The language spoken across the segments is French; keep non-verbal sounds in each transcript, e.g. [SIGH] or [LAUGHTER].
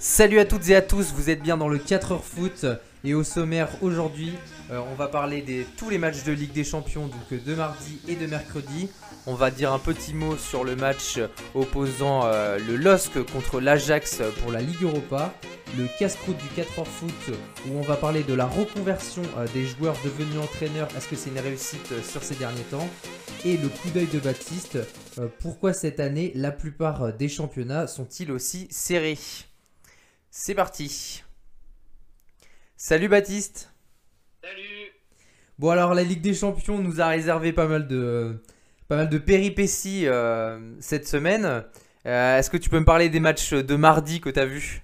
Salut à toutes et à tous, vous êtes bien dans le 4h foot et au sommaire aujourd'hui euh, on va parler de tous les matchs de Ligue des Champions donc euh, de mardi et de mercredi. On va dire un petit mot sur le match opposant euh, le LOSC contre l'Ajax pour la Ligue Europa, le casse-croûte du 4h foot où on va parler de la reconversion des joueurs devenus entraîneurs, est-ce que c'est une réussite sur ces derniers temps? Et le coup d'œil de Baptiste, pourquoi cette année la plupart des championnats sont-ils aussi serrés? C'est parti. Salut Baptiste. Salut. Bon alors la Ligue des Champions nous a réservé pas mal de, pas mal de péripéties euh, cette semaine. Euh, est-ce que tu peux me parler des matchs de mardi que tu as vus?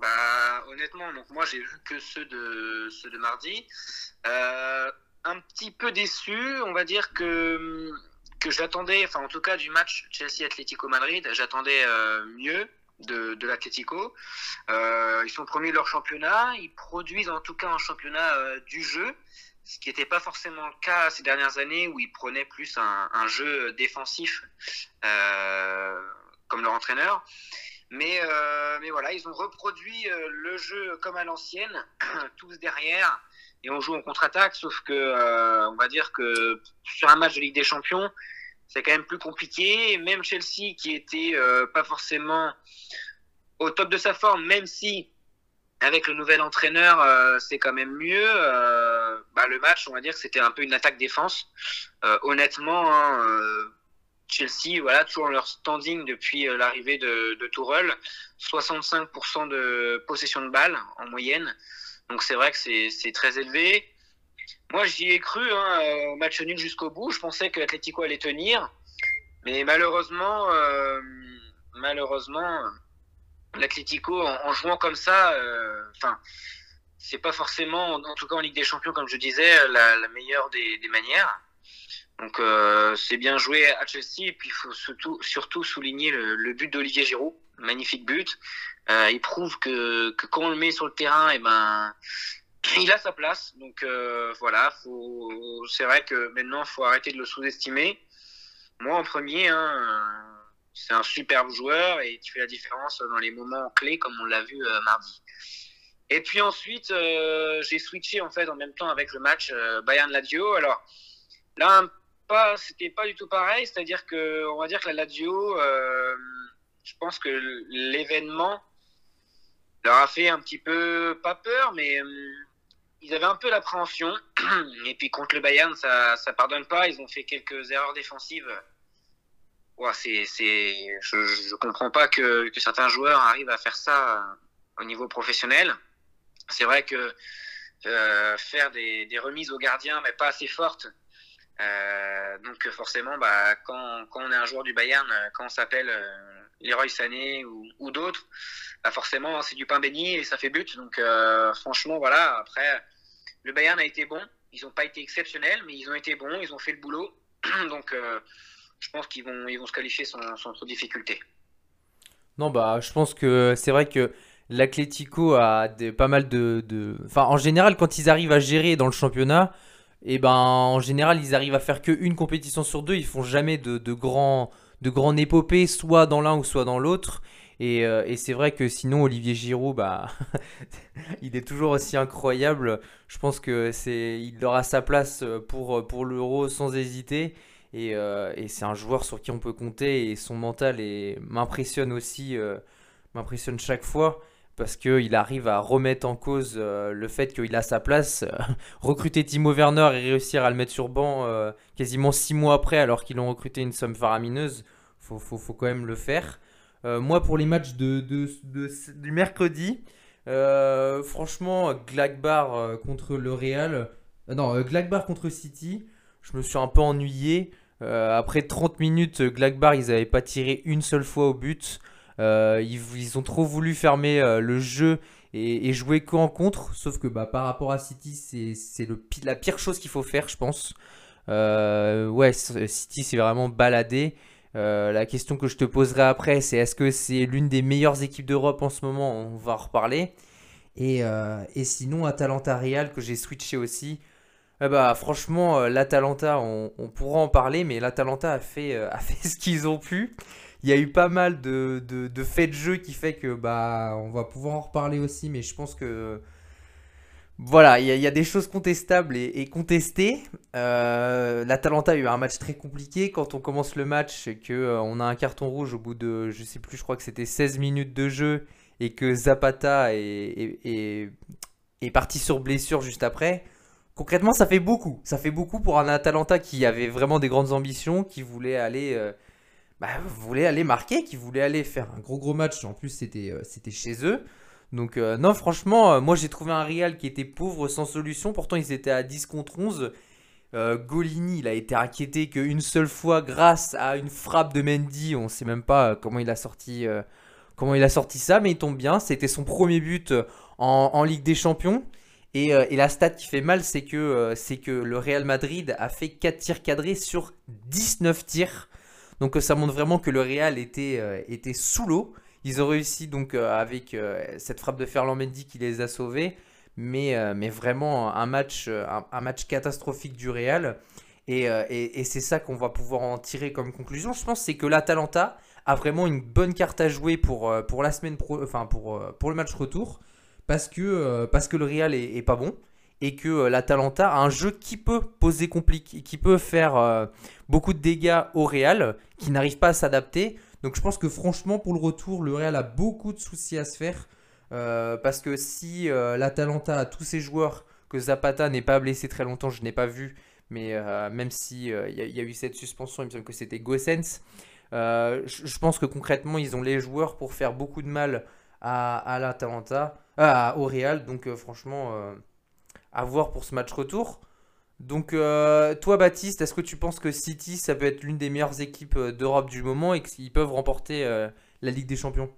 Bah honnêtement, donc moi j'ai vu que ceux de, ceux de mardi. Euh, un petit peu déçu, on va dire que, que j'attendais, enfin en tout cas du match Chelsea-Atlético Madrid, j'attendais mieux de, l'Atlético. Euh, ils sont premiers de leur championnat, ils produisent en tout cas un championnat euh, du jeu, ce qui n'était pas forcément le cas ces dernières années où ils prenaient plus un, jeu défensif euh, comme leur entraîneur. Mais, mais voilà, ils ont reproduit le jeu comme à l'ancienne, [CLEARS THROAT] tous derrière, et on joue en contre-attaque, sauf que on va dire que sur un match de Ligue des Champions, c'est quand même plus compliqué. Même Chelsea, qui était euh, pas forcément au top de sa forme, même si avec le nouvel entraîneur, euh, c'est quand même mieux. Euh, bah, le match, on va dire que c'était un peu une attaque-défense. Euh, honnêtement, hein, euh, Chelsea, voilà, toujours leur standing depuis euh, l'arrivée de, de Tourelle, 65% de possession de balle en moyenne. Donc c'est vrai que c'est très élevé. Moi, j'y ai cru hein, au match nul jusqu'au bout. Je pensais que l'Atlético allait tenir, mais malheureusement, euh, malheureusement, l'Atlético en, jouant comme ça, enfin, euh, c'est pas forcément, en tout cas en Ligue des Champions, comme je disais, la, meilleure des, manières. Donc euh, c'est bien joué à Chelsea et puis il faut surtout, souligner le, but d'Olivier Giroud, magnifique but. Euh, il prouve que, que quand on le met sur le terrain, et eh ben il a sa place. Donc euh, voilà, c'est vrai que maintenant, il faut arrêter de le sous-estimer. Moi, en premier, hein, c'est un superbe joueur et tu fais la différence dans les moments clés, comme on l'a vu euh, mardi. Et puis ensuite, euh, j'ai switché en fait en même temps avec le match Bayern-Lazio. Alors là, pas, c'était pas du tout pareil, c'est-à-dire que on va dire que la Lazio, je pense que l'événement leur a fait un petit peu pas peur, mais euh, ils avaient un peu l'appréhension. [CLEARS THROAT] Et puis contre le Bayern, ça, ça pardonne pas. Ils ont fait quelques erreurs défensives. C'est, c'est, je, je comprends pas que, que certains joueurs arrivent à faire ça au niveau professionnel. C'est vrai que euh, faire des, remises aux gardiens, mais pas assez fortes. Euh, donc forcément, bah, quand, quand on est un joueur du Bayern, quand on s'appelle euh, Leroy Sané ou, ou d'autres, bah forcément c'est du pain béni et ça fait but. Donc euh, franchement, voilà. Après, le Bayern a été bon. Ils n'ont pas été exceptionnels, mais ils ont été bons. Ils ont fait le boulot. [CLEARS THROAT] donc euh, je pense qu'ils vont, ils vont se qualifier sans, trop de difficulté. Non, bah, je pense que c'est vrai que l'Atlético a des, pas mal de, Enfin, en général, quand ils arrivent à gérer dans le championnat, et eh ben, en général, ils arrivent à faire qu'une compétition sur deux. Ils font jamais de, de grands, de grands épopées, soit dans l'un ou soit dans l'autre. Et, euh, et c'est vrai que sinon, Olivier Giroud, bah, [LAUGHS] il est toujours aussi incroyable. Je pense que c'est, il aura sa place pour, pour l'Euro sans hésiter. Et, euh, et c'est un joueur sur qui on peut compter et son mental m'impressionne aussi, euh, m'impressionne chaque fois parce qu'il arrive à remettre en cause euh, le fait qu'il a sa place. [LAUGHS] recruter Timo Werner et réussir à le mettre sur banc euh, quasiment six mois après alors qu'ils ont recruté une somme faramineuse, faut, faut, faut quand même le faire. Euh, moi pour les matchs de, de, du mercredi, franchement Glagbar contre le Real, non Glagbar contre City, je me suis un peu ennuyé. Euh, après 30 minutes, Glagbar, ils n'avaient pas tiré une seule fois au but. Euh, ils, ils, ont trop voulu fermer euh, le jeu et, et jouer qu'en contre. Sauf que bah, par rapport à City, c'est la pire chose qu'il faut faire, je pense. Euh, ouais, City, c'est vraiment baladé. La question que je te poserai après, c'est est-ce que c'est l'une des meilleures équipes d'Europe en ce moment? On va en reparler. Et, et sinon, Atalanta Real, que j'ai switché aussi. Eh bah, franchement, l'Atalanta, on, pourra en parler, mais l'Atalanta a fait, euh, [LAUGHS] a fait ce qu'ils ont pu. il y a eu pas mal de, de, faits de jeu qui fait que bah on va pouvoir en reparler aussi, mais je pense que voilà, il y, a des choses contestables et, contestées. Euh, L'Atalanta a eu un match très compliqué. Quand on commence le match et qu'on euh, a un carton rouge au bout de, je sais plus, je crois que c'était 16 minutes de jeu et que Zapata est, parti sur blessure juste après. Concrètement, ça fait beaucoup. Ça fait beaucoup pour un Atalanta qui avait vraiment des grandes ambitions, qui voulait aller, euh, bah, voulait aller marquer, qui voulait aller faire un gros gros match. En plus, c'était chez eux. Donc euh, non, franchement, moi j'ai trouvé un Real qui était pauvre, sans solution. Pourtant, ils étaient à 10 contre 11. Golini, il a été inquiété qu'une seule fois grâce à une frappe de Mendy. On ne sait même pas comment il a sorti comment il a sorti ça, mais il tombe bien. C'était son premier but en, Ligue des Champions. Euh, et, la stat qui fait mal, c'est que, euh, le Real Madrid a fait 4 tirs cadrés sur 19 tirs. Donc euh, ça montre vraiment que le Real était sous l'eau. Ils ont réussi donc avec cette frappe de Ferland Mendy qui les a sauvés. Mais, mais vraiment un match, un, match catastrophique du Real. Et, et c'est ça qu'on va pouvoir en tirer comme conclusion. Je pense c'est que l'Atalanta a vraiment une bonne carte à jouer pour, euh, pour la semaine pro, enfin pour, euh, pour le match retour parce que, euh, parce que le Real est, pas bon et que l'Atalanta a un jeu qui peut poser compliqué, qui peut faire beaucoup de dégâts au Real, qui n'arrive pas à s'adapter. Donc je pense que franchement pour le retour, le Real a beaucoup de soucis à se faire parce que si l'Atalanta a tous ses joueurs, que Zapata n'est pas blessé très longtemps, je n'ai pas vu, mais même si il y, a eu cette suspension, il me semble que c'était Gossens. Euh, je pense que concrètement, ils ont les joueurs pour faire beaucoup de mal à, à l'Atalanta, euh, au Real. Donc euh, franchement, à voir pour ce match retour. Donc toi Baptiste, est-ce que tu penses que City, ça peut être l'une des meilleures équipes d'Europe du moment et qu'ils peuvent remporter la Ligue des Champions?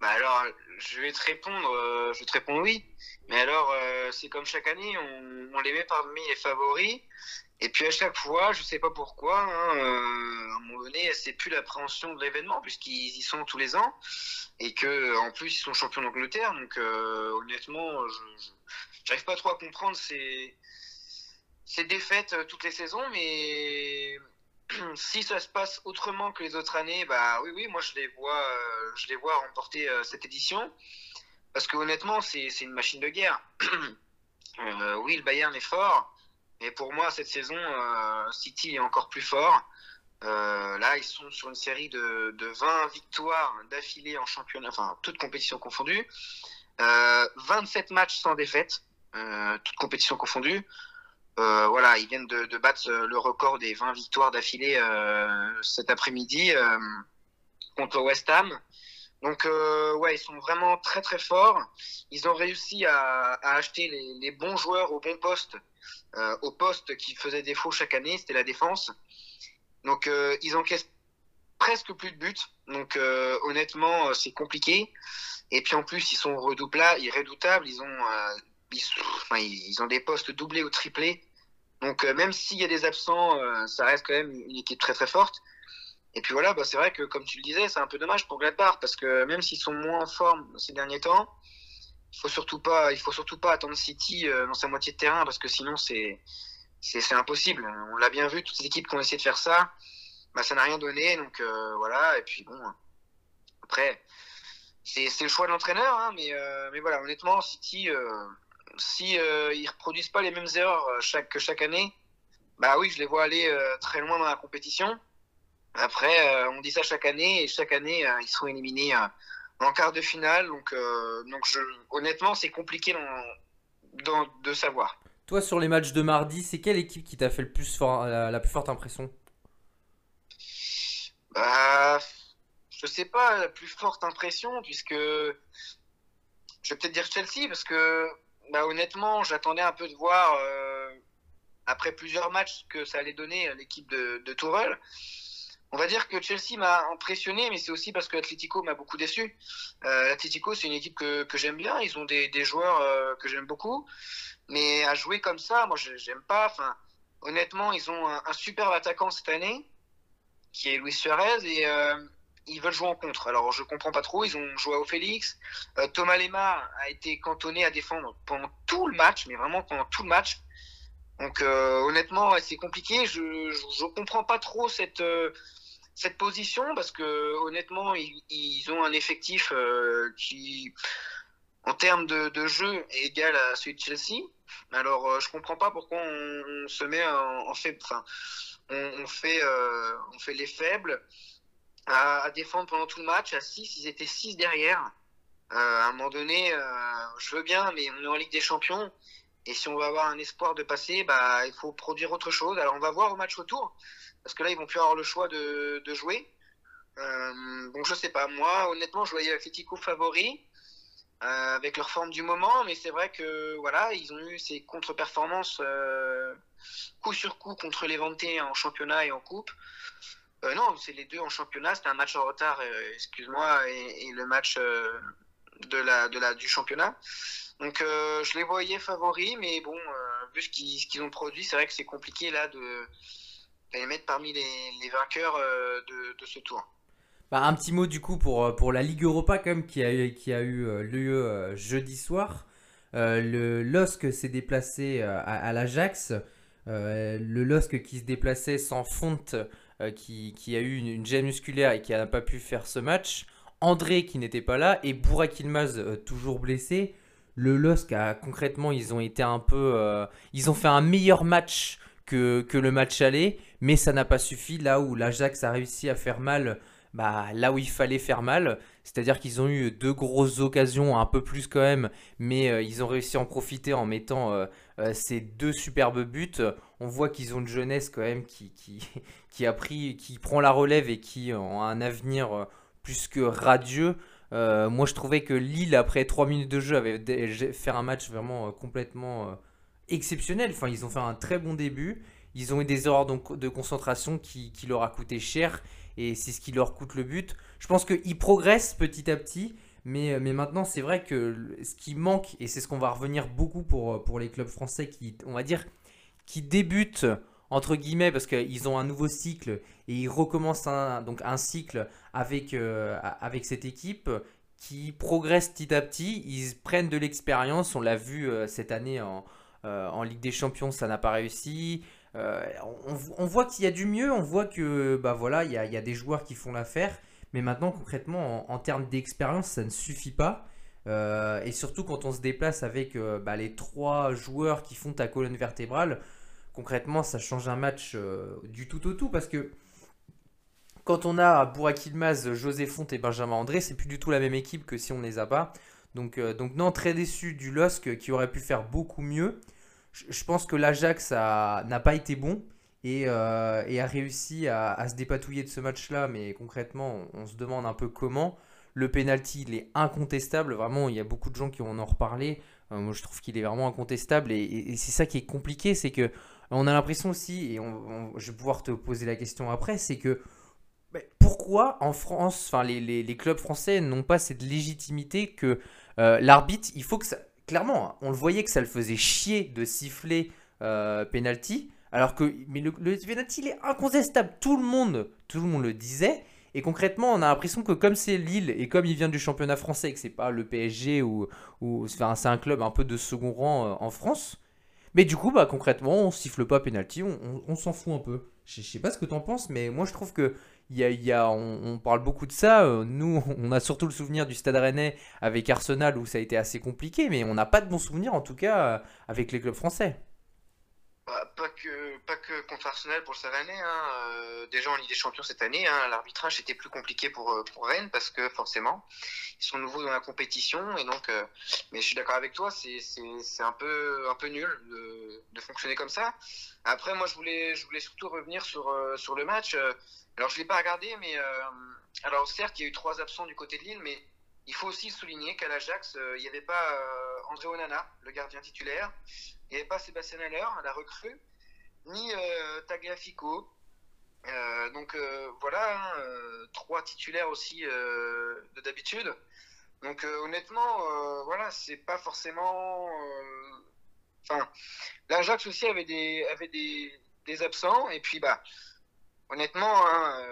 Bah alors, je vais te répondre, je te répondre oui. Mais alors, c'est comme chaque année, on, les met parmi les favoris. Et puis à chaque fois, je sais pas pourquoi, hein, euh, à un moment donné, c'est plus l'appréhension de l'événement puisqu'ils y sont tous les ans et que en plus ils sont champions d'Angleterre. Donc euh, honnêtement, je n'arrive pas trop à comprendre ces, ces défaites euh, toutes les saisons, mais [CLEARS THROAT] si ça se passe autrement que les autres années, bah oui, oui, moi je les vois, je les vois remporter cette édition parce que honnêtement, c'est une machine de guerre. [CLEARS THROAT] oui, le Bayern est fort. Et pour moi, cette saison, euh, City est encore plus fort. Euh, là, ils sont sur une série de, de 20 victoires d'affilée en championnat, enfin, toutes compétitions confondues. Euh, 27 matchs sans défaite, euh, toutes compétitions confondues. Euh, voilà, ils viennent de, battre le record des 20 victoires d'affilée cet après-midi contre West Ham. Donc, ouais, ils sont vraiment très très forts. Ils ont réussi à, à acheter les, les, bons joueurs au bon poste euh, au poste qui faisait défaut chaque année, c'était la défense. Donc euh, ils encaissent presque plus de buts. Donc euh, honnêtement, c'est compliqué. Et puis en plus, ils sont redoutables. Ils ont, ils, ont des postes doublés ou triplés. Donc même s'il y a des absents, ça reste quand même une équipe très très forte. Et puis voilà, bah, c'est vrai que comme tu le disais, c'est un peu dommage pour Gladbach parce que même s'ils sont moins en forme ces derniers temps, il faut surtout pas, faut surtout pas attendre City euh, dans sa moitié de terrain parce que sinon c'est impossible. On l'a bien vu, toutes les équipes qui ont essayé de faire ça, bah, ça n'a rien donné. Donc euh, voilà. Et puis bon, après c'est le choix de l'entraîneur, hein, euh, mais voilà, honnêtement, City, si ils reproduisent pas les mêmes erreurs chaque chaque année, bah oui, je les vois aller très loin dans la compétition. Après, on dit ça chaque année et chaque année ils seront éliminés en quart de finale. Donc, euh, donc je, honnêtement, c'est compliqué de savoir. Toi, sur les matchs de mardi, c'est quelle équipe qui t'a fait le plus fort, la, plus forte impression? Bah, Je sais pas, la plus forte impression, puisque je vais peut-être dire Chelsea, parce que bah, honnêtement, j'attendais un peu de voir, euh, après plusieurs matchs, que ça allait donner l'équipe de, de. On va dire que Chelsea m'a impressionné, mais c'est aussi parce que l'Atlético m'a beaucoup déçu. Euh, L'Atlético, c'est une équipe que, j'aime bien. Ils ont des, joueurs euh, que j'aime beaucoup. Mais à jouer comme ça, moi, j'aime pas. Enfin, honnêtement, ils ont un, super attaquant cette année, qui est Luis Suarez, et euh, ils veulent jouer en contre. Alors, je comprends pas trop. Ils ont joué au Félix. Thomas Lema a été cantonné à défendre pendant tout le match, mais vraiment pendant tout le match. Donc, honnêtement, c'est compliqué. Je, je, comprends pas trop cette cette position parce que honnêtement, ils, ont un effectif qui, en termes de, jeu, est égal à celui de Chelsea. Alors, je comprends pas pourquoi on, se met en, enfin, on, fait, on fait les faibles à, défendre pendant tout le match. À 6, ils étaient 6 derrière. à un moment donné, je veux bien, mais on est en Ligue des Champions. Et si on va avoir un espoir de passer, bah, il faut produire autre chose. Alors on va voir au match retour, parce que là ils vont plus avoir le choix de, jouer. Euh, bon, je sais pas. Moi, honnêtement, je voyais Atletico favori euh, avec leur forme du moment, mais c'est vrai que voilà, ils ont eu ces contre-performances euh, coup sur coup contre les Ventés en championnat et en coupe. Euh, non, c'est les deux en championnat. C'était un match en retard, euh, excuse-moi, et, le match euh, de la, de la, du championnat. Donc je les voyais favoris, mais bon, vu ce qu'ils ont produit, c'est vrai que c'est compliqué là de, les mettre parmi les, vainqueurs euh, de, ce tour. Bah, un petit mot du coup pour, pour la Ligue Europa quand qui a, eu, qui a eu lieu jeudi soir. le LOSC s'est déplacé à, l'Ajax. le LOSC qui se déplaçait sans fonte, qui, qui, a eu une, une gêne musculaire et qui n'a pas pu faire ce match. André qui n'était pas là et Burak Ilmaz toujours blessé. Le LOSC a concrètement, ils ont été un peu. Euh, ils ont fait un meilleur match que, que le match aller, mais ça n'a pas suffi là où l'Ajax a réussi à faire mal, bah, là où il fallait faire mal. C'est-à-dire qu'ils ont eu deux grosses occasions, un peu plus quand même, mais euh, ils ont réussi à en profiter en mettant euh, ces deux superbes buts. On voit qu'ils ont une jeunesse quand même qui, qui, [LAUGHS] qui, a pris, qui prend la relève et qui a un avenir plus que radieux. Euh, moi, je trouvais que Lille, après 3 minutes de jeu, avait fait un match vraiment euh, complètement euh, exceptionnel. Enfin, ils ont fait un très bon début. Ils ont eu des erreurs de concentration qui, leur a coûté cher. Et c'est ce qui leur coûte le but. Je pense qu'ils progressent petit à petit. Mais, mais maintenant, c'est vrai que ce qui manque, et c'est ce qu'on va revenir beaucoup pour, pour les clubs français qui, on va dire, qui débutent entre guillemets, parce qu'ils ont un nouveau cycle et ils recommencent un, donc un cycle avec, euh, cette équipe qui progresse petit à petit. Ils prennent de l'expérience. On l'a vu euh, cette année en, euh, en, Ligue des Champions, ça n'a pas réussi. On, voit qu'il y a du mieux. On voit que bah voilà, il y a des joueurs qui font l'affaire. Mais maintenant, concrètement, en, termes d'expérience, ça ne suffit pas. Et surtout quand on se déplace avec bah, les trois joueurs qui font ta colonne vertébrale, concrètement, ça change un match euh, du tout au tout parce que quand on a Burak Ilmaz, José Fonte et Benjamin André, c'est plus du tout la même équipe que si on les a pas. Donc, euh, donc non, très déçu du LOSC qui aurait pu faire beaucoup mieux. Je, pense que l'Ajax n'a pas été bon et, euh, a réussi à, se dépatouiller de ce match-là, mais concrètement, on, se demande un peu comment. Le penalty, il est incontestable. Vraiment, il y a beaucoup de gens qui en ont reparlé. moi, je trouve qu'il est vraiment incontestable. et c'est ça qui est compliqué, c'est que on a l'impression aussi, et je vais pouvoir te poser la question après, c'est que ben, pourquoi en France, enfin les, clubs français n'ont pas cette légitimité que euh, l'arbitre, il faut que ça, clairement, on le voyait que ça le faisait chier de siffler euh, penalty, alors que mais le, penalty il est incontestable, tout le monde, tout le monde le disait. Et concrètement, on a l'impression que comme c'est Lille et comme il vient du championnat français et que c'est pas le PSG ou, c'est un club un peu de second rang euh, en France, mais du coup, bah, concrètement, on siffle pas penalty, on, s'en fout un peu. Je sais pas ce que tu en penses, mais moi je trouve que parle beaucoup de ça. Euh, nous, on a surtout le souvenir du Stade Rennais avec Arsenal où ça a été assez compliqué, mais on n'a pas de bons souvenirs en tout cas euh, avec les clubs français. Bah, pas que pas que contre Arsenal pour le Stade Hein. Euh, déjà en Ligue des Champions cette année, hein, l'arbitrage était plus compliqué pour euh, pour Rennes parce que forcément ils sont nouveaux dans la compétition et donc. Euh, mais je suis d'accord avec toi, c'est c'est un peu un peu nul de, de fonctionner comme ça. Après moi je voulais je voulais surtout revenir sur sur le match. Alors je l'ai pas regardé, mais alors certes il y a eu trois absents du côté de Lille, mais il faut aussi souligner qu'à l'Ajax, il n'y avait pas André Onana, le gardien titulaire. Il n'y avait pas Sébastien Haller, la recrue, ni euh, Tagliafico. Euh, donc euh, voilà, hein, trois titulaires aussi de d'habitude. Donc honnêtement, voilà, c'est pas forcément. Enfin, l'Ajax aussi avait des, absents et puis bah honnêtement, hein,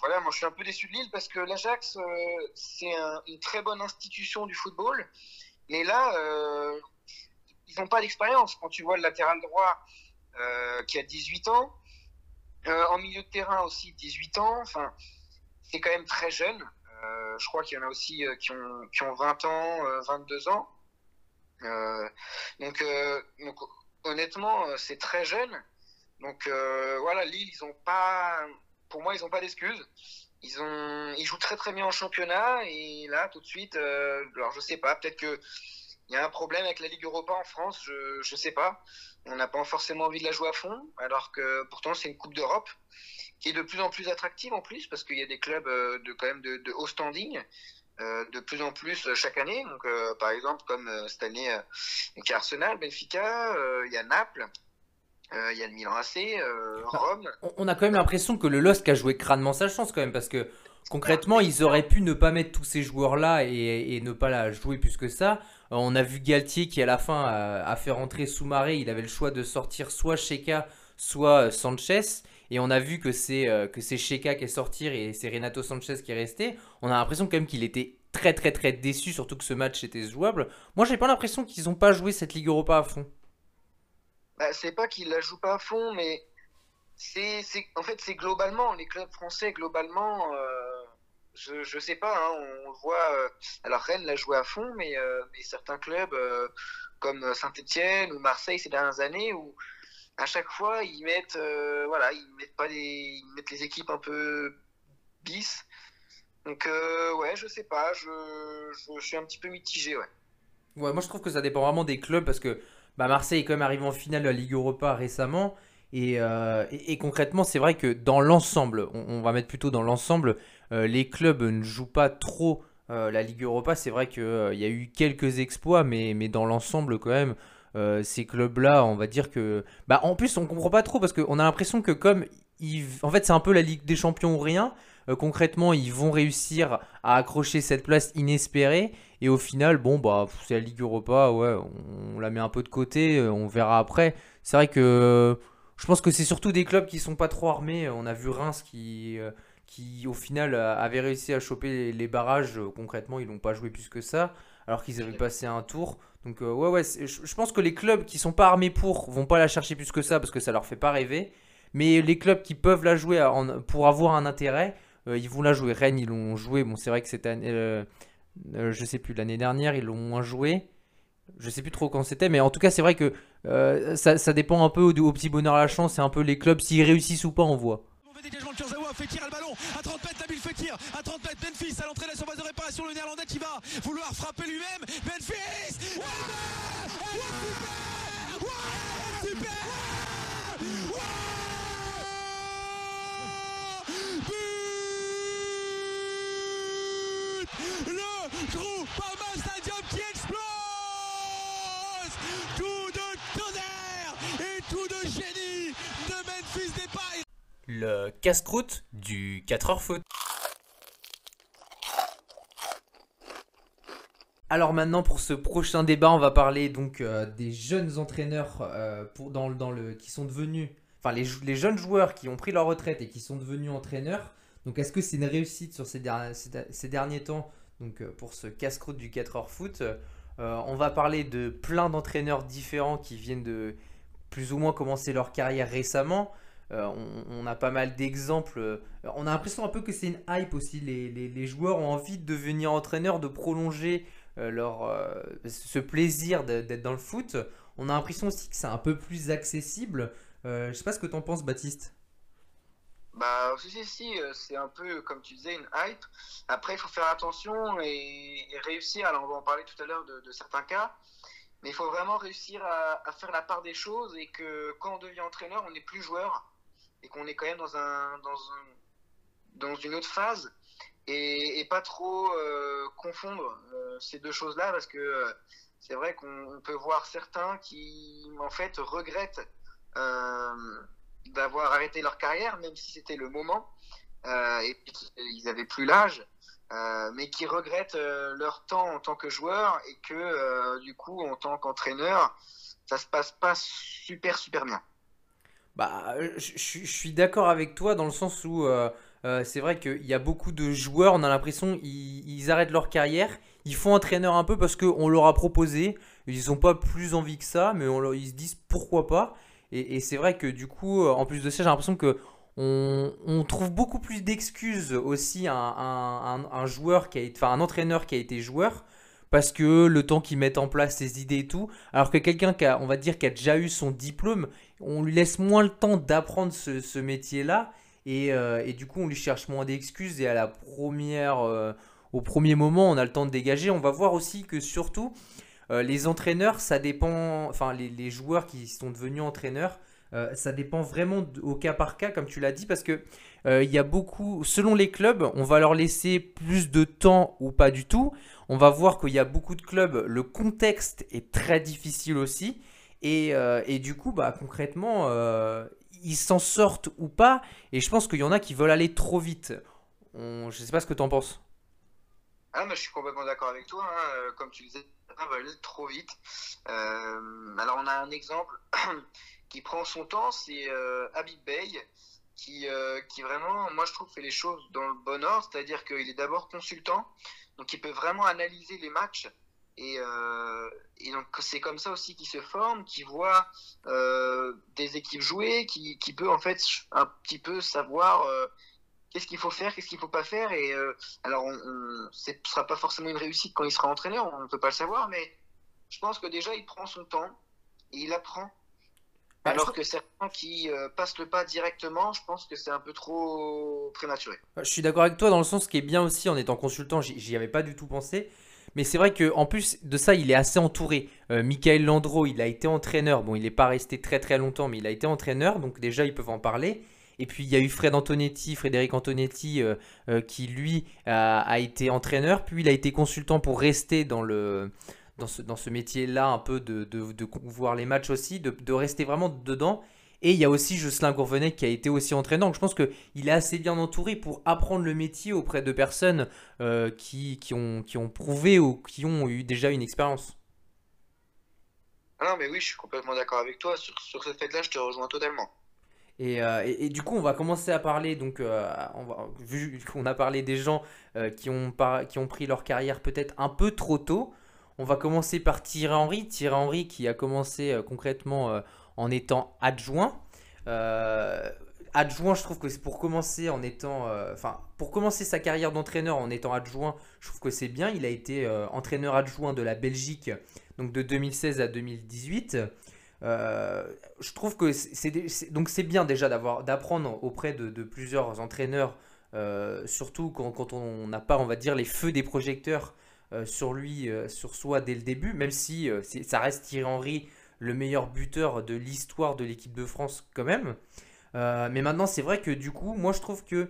voilà, moi je suis un peu déçu de Lille parce que l'Ajax c'est une très bonne institution du football, mais là ils n'ont pas d'expérience. Quand tu vois le latéral droit euh, qui a 18 ans, en milieu de terrain aussi, 18 ans. Enfin, c'est quand même très jeune. je crois qu'il y en a aussi qui, ont, qui ont 20 ans, 22 ans. donc, donc, honnêtement, c'est très jeune. Donc voilà, Lille, ils ont pas, pour moi, ils n'ont pas d'excuses. Ils, ont, ils jouent très très bien en championnat et là, tout de suite, alors je sais pas, peut-être que il y a un problème avec la Ligue Europa en France, je ne sais pas. On n'a pas forcément envie de la jouer à fond, alors que pourtant c'est une Coupe d'Europe qui est de plus en plus attractive en plus, parce qu'il y a des clubs euh, de, quand même de, haut standing. Euh, de plus en plus chaque année. Donc, euh, par exemple, comme cette année, il y a Arsenal, Benfica, il y a Naples, il y a le Milan AC, bah, Rome. On a quand même l'impression que le LOSC a joué crânement sa chance quand même, parce que concrètement, ils auraient pu ne pas mettre tous ces joueurs-là et, et, ne pas la jouer plus que ça. On a vu Galtier qui à la fin a, fait rentrer Soumaré. Il avait le choix de sortir soit Sheka, soit euh, Sanchez. Et on a vu que c'est euh, que c'est Sheka qui est sorti et c'est Renato Sanchez qui est resté. On a l'impression quand même qu'il était très très très déçu, surtout que ce match était jouable. Moi, j'ai pas l'impression qu'ils n'ont pas joué cette Ligue Europa à fond. Bah, c'est pas qu'ils la jouent pas à fond, mais c'est en fait c'est globalement les clubs français globalement. Euh, je, je sais pas, hein, on, voit. Euh, alors Rennes l'a joué à fond, mais, euh, certains clubs comme Saint-Etienne ou Marseille ces dernières années où à chaque fois ils mettent, voilà, ils mettent pas les, ils mettent les équipes un peu bis. Donc ouais, je sais pas, je, je, suis un petit peu mitigé, ouais. Ouais, moi je trouve que ça dépend vraiment des clubs parce que bah, Marseille est quand même arrivé en finale de la Ligue Europa récemment. Et, et, concrètement, c'est vrai que dans l'ensemble, on, va mettre plutôt dans l'ensemble, euh, les clubs ne jouent pas trop euh, la Ligue Europa. C'est vrai qu'il euh, y a eu quelques exploits, mais, dans l'ensemble, quand même, ces clubs-là, on va dire que. Bah, en plus, on comprend pas trop parce qu'on a l'impression que, comme. En fait, c'est un peu la Ligue des Champions ou rien. concrètement, ils vont réussir à accrocher cette place inespérée. Et au final, bon, bah, c'est la Ligue Europa, ouais, on, la met un peu de côté, on verra après. C'est vrai que je pense que c'est surtout des clubs qui sont pas trop armés. On a vu Reims qui, qui au final avaient réussi à choper les barrages. Euh, concrètement, ils n'ont pas joué plus que ça, alors qu'ils avaient passé un tour. Donc euh, ouais, ouais, je pense que les clubs qui sont pas armés pour vont pas la chercher plus que ça parce que ça leur fait pas rêver. Mais les clubs qui peuvent la jouer pour avoir un intérêt, euh, ils vont la jouer. Rennes, ils l'ont joué. Bon, c'est vrai que c'était, je sais plus, l'année dernière, ils l'ont moins joué. Je sais plus trop quand c'était, mais en tout cas, c'est vrai que ça, dépend un peu au, au, petit bonheur à la chance. C'est un peu les clubs, s'ils réussissent ou pas, on voit dégagement de Kurzawa, Fekir a le ballon à 30 mètres, Nabil Fekir à 30 mètres, Memphis à l'entrée de la surface de réparation, le néerlandais qui va vouloir frapper lui-même, Memphis ouais super super But Le Groupama Stadium qui explose Tout de tonnerre et tout de génie de Memphis Depay le casse-croûte du 4h foot. Alors maintenant pour ce prochain débat, on va parler donc euh, des jeunes entraîneurs euh, pour, dans, dans, le, qui sont devenus, enfin les, les, jeunes joueurs qui ont pris leur retraite et qui sont devenus entraîneurs. Donc est-ce que c'est une réussite sur ces, derniers, ces derniers temps donc, euh, pour ce casse-croûte du 4h foot On va parler de plein d'entraîneurs différents qui viennent de plus ou moins commencer leur carrière récemment. Euh, on, a pas mal d'exemples. Euh, on a l'impression un peu que c'est une hype aussi. Les, joueurs ont envie de devenir entraîneurs, de prolonger euh, leur, ce plaisir d'être dans le foot. On a l'impression aussi que c'est un peu plus accessible. je sais pas ce que tu en penses, Baptiste. Bah, si, si, c'est un peu, comme tu disais, une hype. Après, il faut faire attention et, réussir. Alors, on va en parler tout à l'heure de, certains cas. Mais il faut vraiment réussir à, faire la part des choses et que quand on devient entraîneur, on n'est plus joueur et qu'on est quand même dans, un, dans, dans une autre phase et, pas trop euh, confondre euh, ces deux choses-là parce que euh, c'est vrai qu'on peut voir certains qui en fait regrettent d'avoir arrêté leur carrière, même si c'était le moment et ils n'avaient plus l'âge. mais qui regrettent leur temps en tant que joueur et que du coup en tant qu'entraîneur ça se passe pas super super bien. Bah, je, suis d'accord avec toi dans le sens où euh, euh, c'est vrai qu'il y a beaucoup de joueurs, on a l'impression ils, arrêtent leur carrière, ils font entraîneur un peu parce qu'on leur a proposé, ils n'ont pas plus envie que ça, mais on, ils se disent pourquoi pas. Et, c'est vrai que du coup, euh, en plus de ça, j'ai l'impression que on, trouve beaucoup plus d'excuses aussi à un, joueur qui a enfin un entraîneur qui a été joueur parce que le temps qu'il mette en place ses idées et tout, alors que quelqu'un qui a, on va dire, qui a déjà eu son diplôme, on lui laisse moins le temps d'apprendre ce, métier-là, euh, et, du coup on lui cherche moins d'excuses, et à la première, euh, au premier moment, on a le temps de dégager. On va voir aussi que surtout, euh, les entraîneurs, ça dépend, enfin les, joueurs qui sont devenus entraîneurs, ça dépend vraiment au cas par cas, comme tu l'as dit, parce que il y a beaucoup, selon les clubs, on va leur laisser plus de temps ou pas du tout on va voir qu'il y a beaucoup de clubs, le contexte est très difficile aussi. Et, euh, du coup, bah, concrètement, euh, ils s'en sortent ou pas. Et je pense qu'il y en a qui veulent aller trop vite. Je ne sais pas ce que tu en penses. Ah, je suis complètement d'accord avec toi. Hein. Euh, comme tu disais, on va aller trop vite. alors, on a un exemple [CLEARS THROAT] qui prend son temps, c'est Habib Bey. Qui, qui vraiment, moi je trouve, fait les choses dans le bon ordre, c'est-à-dire qu'il est d'abord consultant, donc il peut vraiment analyser les matchs. Et, euh, donc c'est comme ça aussi qu'il se forme, qu'il voit euh, des équipes jouer, qui, peut en fait un petit peu savoir euh, qu'est-ce qu'il faut faire, qu'est-ce qu'il faut pas faire. Et alors on, ce ne sera pas forcément une réussite quand il sera entraîneur, on ne peut pas le savoir, mais je pense que déjà il prend son temps et il apprend bah, Alors que certains qui euh, passent le pas directement, je pense que c'est un peu trop prématuré. Bah, je suis d'accord avec toi dans le sens qui est bien aussi en étant consultant, j'y avais pas du tout pensé. Mais c'est vrai qu'en plus de ça, il est assez entouré. Euh, Michael Landreau, il a été entraîneur. Bon, il n'est pas resté très très longtemps, mais il a été entraîneur. Donc déjà, ils peuvent en parler. Et puis il y a eu Fred Antonetti, Frédéric Antonetti, euh, qui lui a, été entraîneur. Puis il a été consultant pour rester dans le, dans ce, dans ce métier-là, un peu de, de, de, voir les matchs aussi, de, de rester vraiment dedans. Et il y a aussi Jocelyn Gourvenet qui a été aussi entraînant. Donc je pense qu'il est assez bien entouré pour apprendre le métier auprès de personnes euh, qui, qui, ont, qui ont prouvé ou qui ont eu déjà une expérience. Ah non, mais oui, je suis complètement d'accord avec toi. Sur, sur ce fait-là, je te rejoins totalement. Et, euh, et, du coup, on va commencer à parler, donc, euh, vu qu'on a parlé des gens qui, ont qui ont pris leur carrière peut-être un peu trop tôt, on va commencer par Thierry Henry. Thierry Henry qui a commencé euh, concrètement euh, en étant adjoint. Euh, adjoint, je trouve que c'est pour commencer en étant, enfin, pour commencer sa carrière d'entraîneur en étant adjoint, je trouve que c'est bien. Il a été entraîneur adjoint de la Belgique, donc de 2016 à 2018. Je trouve que c'est donc c'est bien déjà d'avoir d'apprendre auprès de, plusieurs entraîneurs, surtout quand, on n'a pas, on va dire, les feux des projecteurs euh, sur lui, euh, sur soi dès le début, même si euh, ça reste Thierry Henry le meilleur buteur de l'histoire de l'équipe de France quand même. mais maintenant, c'est vrai que du coup, moi je trouve que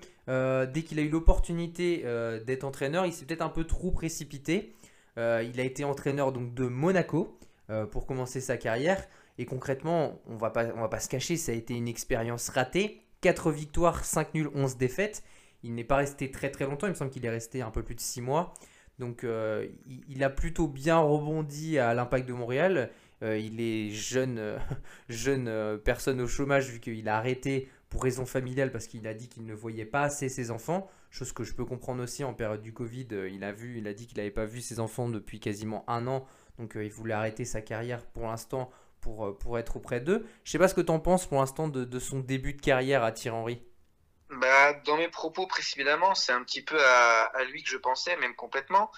dès qu'il a eu l'opportunité d'être entraîneur, il s'est peut-être un peu trop précipité. il a été entraîneur donc de Monaco pour commencer sa carrière. Et concrètement, on va va pas se cacher, ça a été une expérience ratée. 4 victoires, 5 nuls, 11 défaites. Il n'est pas resté très très longtemps, il me semble qu'il est resté un peu plus de 6 mois. Donc euh, il, a plutôt bien rebondi à l'impact de Montréal. Euh, il est jeune, euh, [LAUGHS] jeune personne au chômage vu qu'il a arrêté pour raison familiale parce qu'il a dit qu'il ne voyait pas assez ses enfants. Chose que je peux comprendre aussi en période du Covid. il a vu, il a dit qu'il n'avait pas vu ses enfants depuis quasiment un an. Donc il voulait arrêter sa carrière pour l'instant pour, pour être auprès d'eux. Je sais pas ce que tu en penses pour l'instant de, de, son début de carrière à Thierry. Bah, dans mes propos précédemment, c'est un petit peu à, lui que je pensais, même complètement.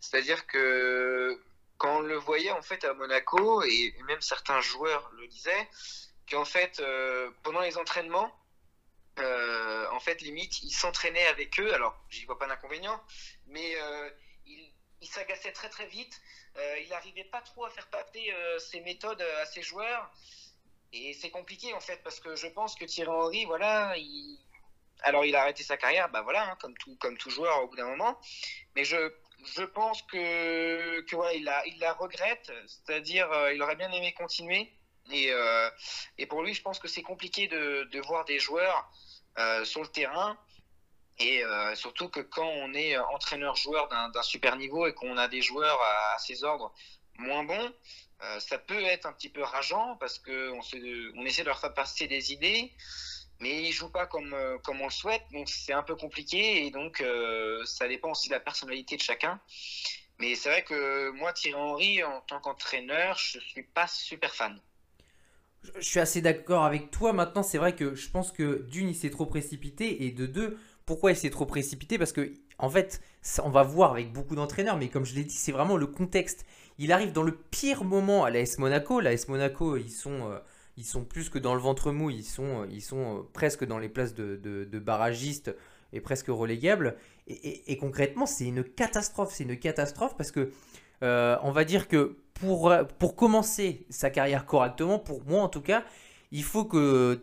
C'est-à-dire que quand on le voyait en fait à Monaco, et même certains joueurs le disaient, qu'en fait, euh, pendant les entraînements, euh, en fait, limite, il s'entraînait avec eux. Alors, j'y vois pas d'inconvénient, mais euh, il, il s'agaçait très très vite. Il n'arrivait pas trop à faire passer ses méthodes à ses joueurs. Et c'est compliqué en fait, parce que je pense que Thierry Henry, voilà, il, alors il a arrêté sa carrière, bah voilà, hein, comme tout comme tout joueur au bout d'un moment. Mais je je pense que que voilà, il la il la regrette, c'est-à-dire euh, il aurait bien aimé continuer. Et, euh, et pour lui, je pense que c'est compliqué de, de, voir des joueurs euh, sur le terrain. Et surtout que quand on est entraîneur-joueur d'un super niveau et qu'on a des joueurs à, ses ordres moins bons, ça peut être un petit peu rageant parce qu'on on essaie de leur faire passer des idées mais il joue pas comme, euh, comme on le souhaite, donc c'est un peu compliqué et donc euh, ça dépend aussi de la personnalité de chacun. Mais c'est vrai que moi, Thierry Henry, en tant qu'entraîneur, je suis pas super fan. je suis assez d'accord avec toi. Maintenant, c'est vrai que je pense que d'une, il s'est trop précipité. Et de deux, pourquoi il s'est trop précipité Parce que, en fait, on va voir avec beaucoup d'entraîneurs, mais comme je l'ai dit, c'est vraiment le contexte. Il arrive dans le pire moment à l'AS Monaco. L'AS Monaco, ils sont, euh, ils sont plus que dans le ventre mou. Ils sont, euh, ils sont euh, presque dans les places de, de, barragistes et presque relégables. Et, concrètement, c'est une catastrophe. C'est une catastrophe parce que, on va dire que pour, pour commencer sa carrière correctement, pour moi en tout cas, il faut que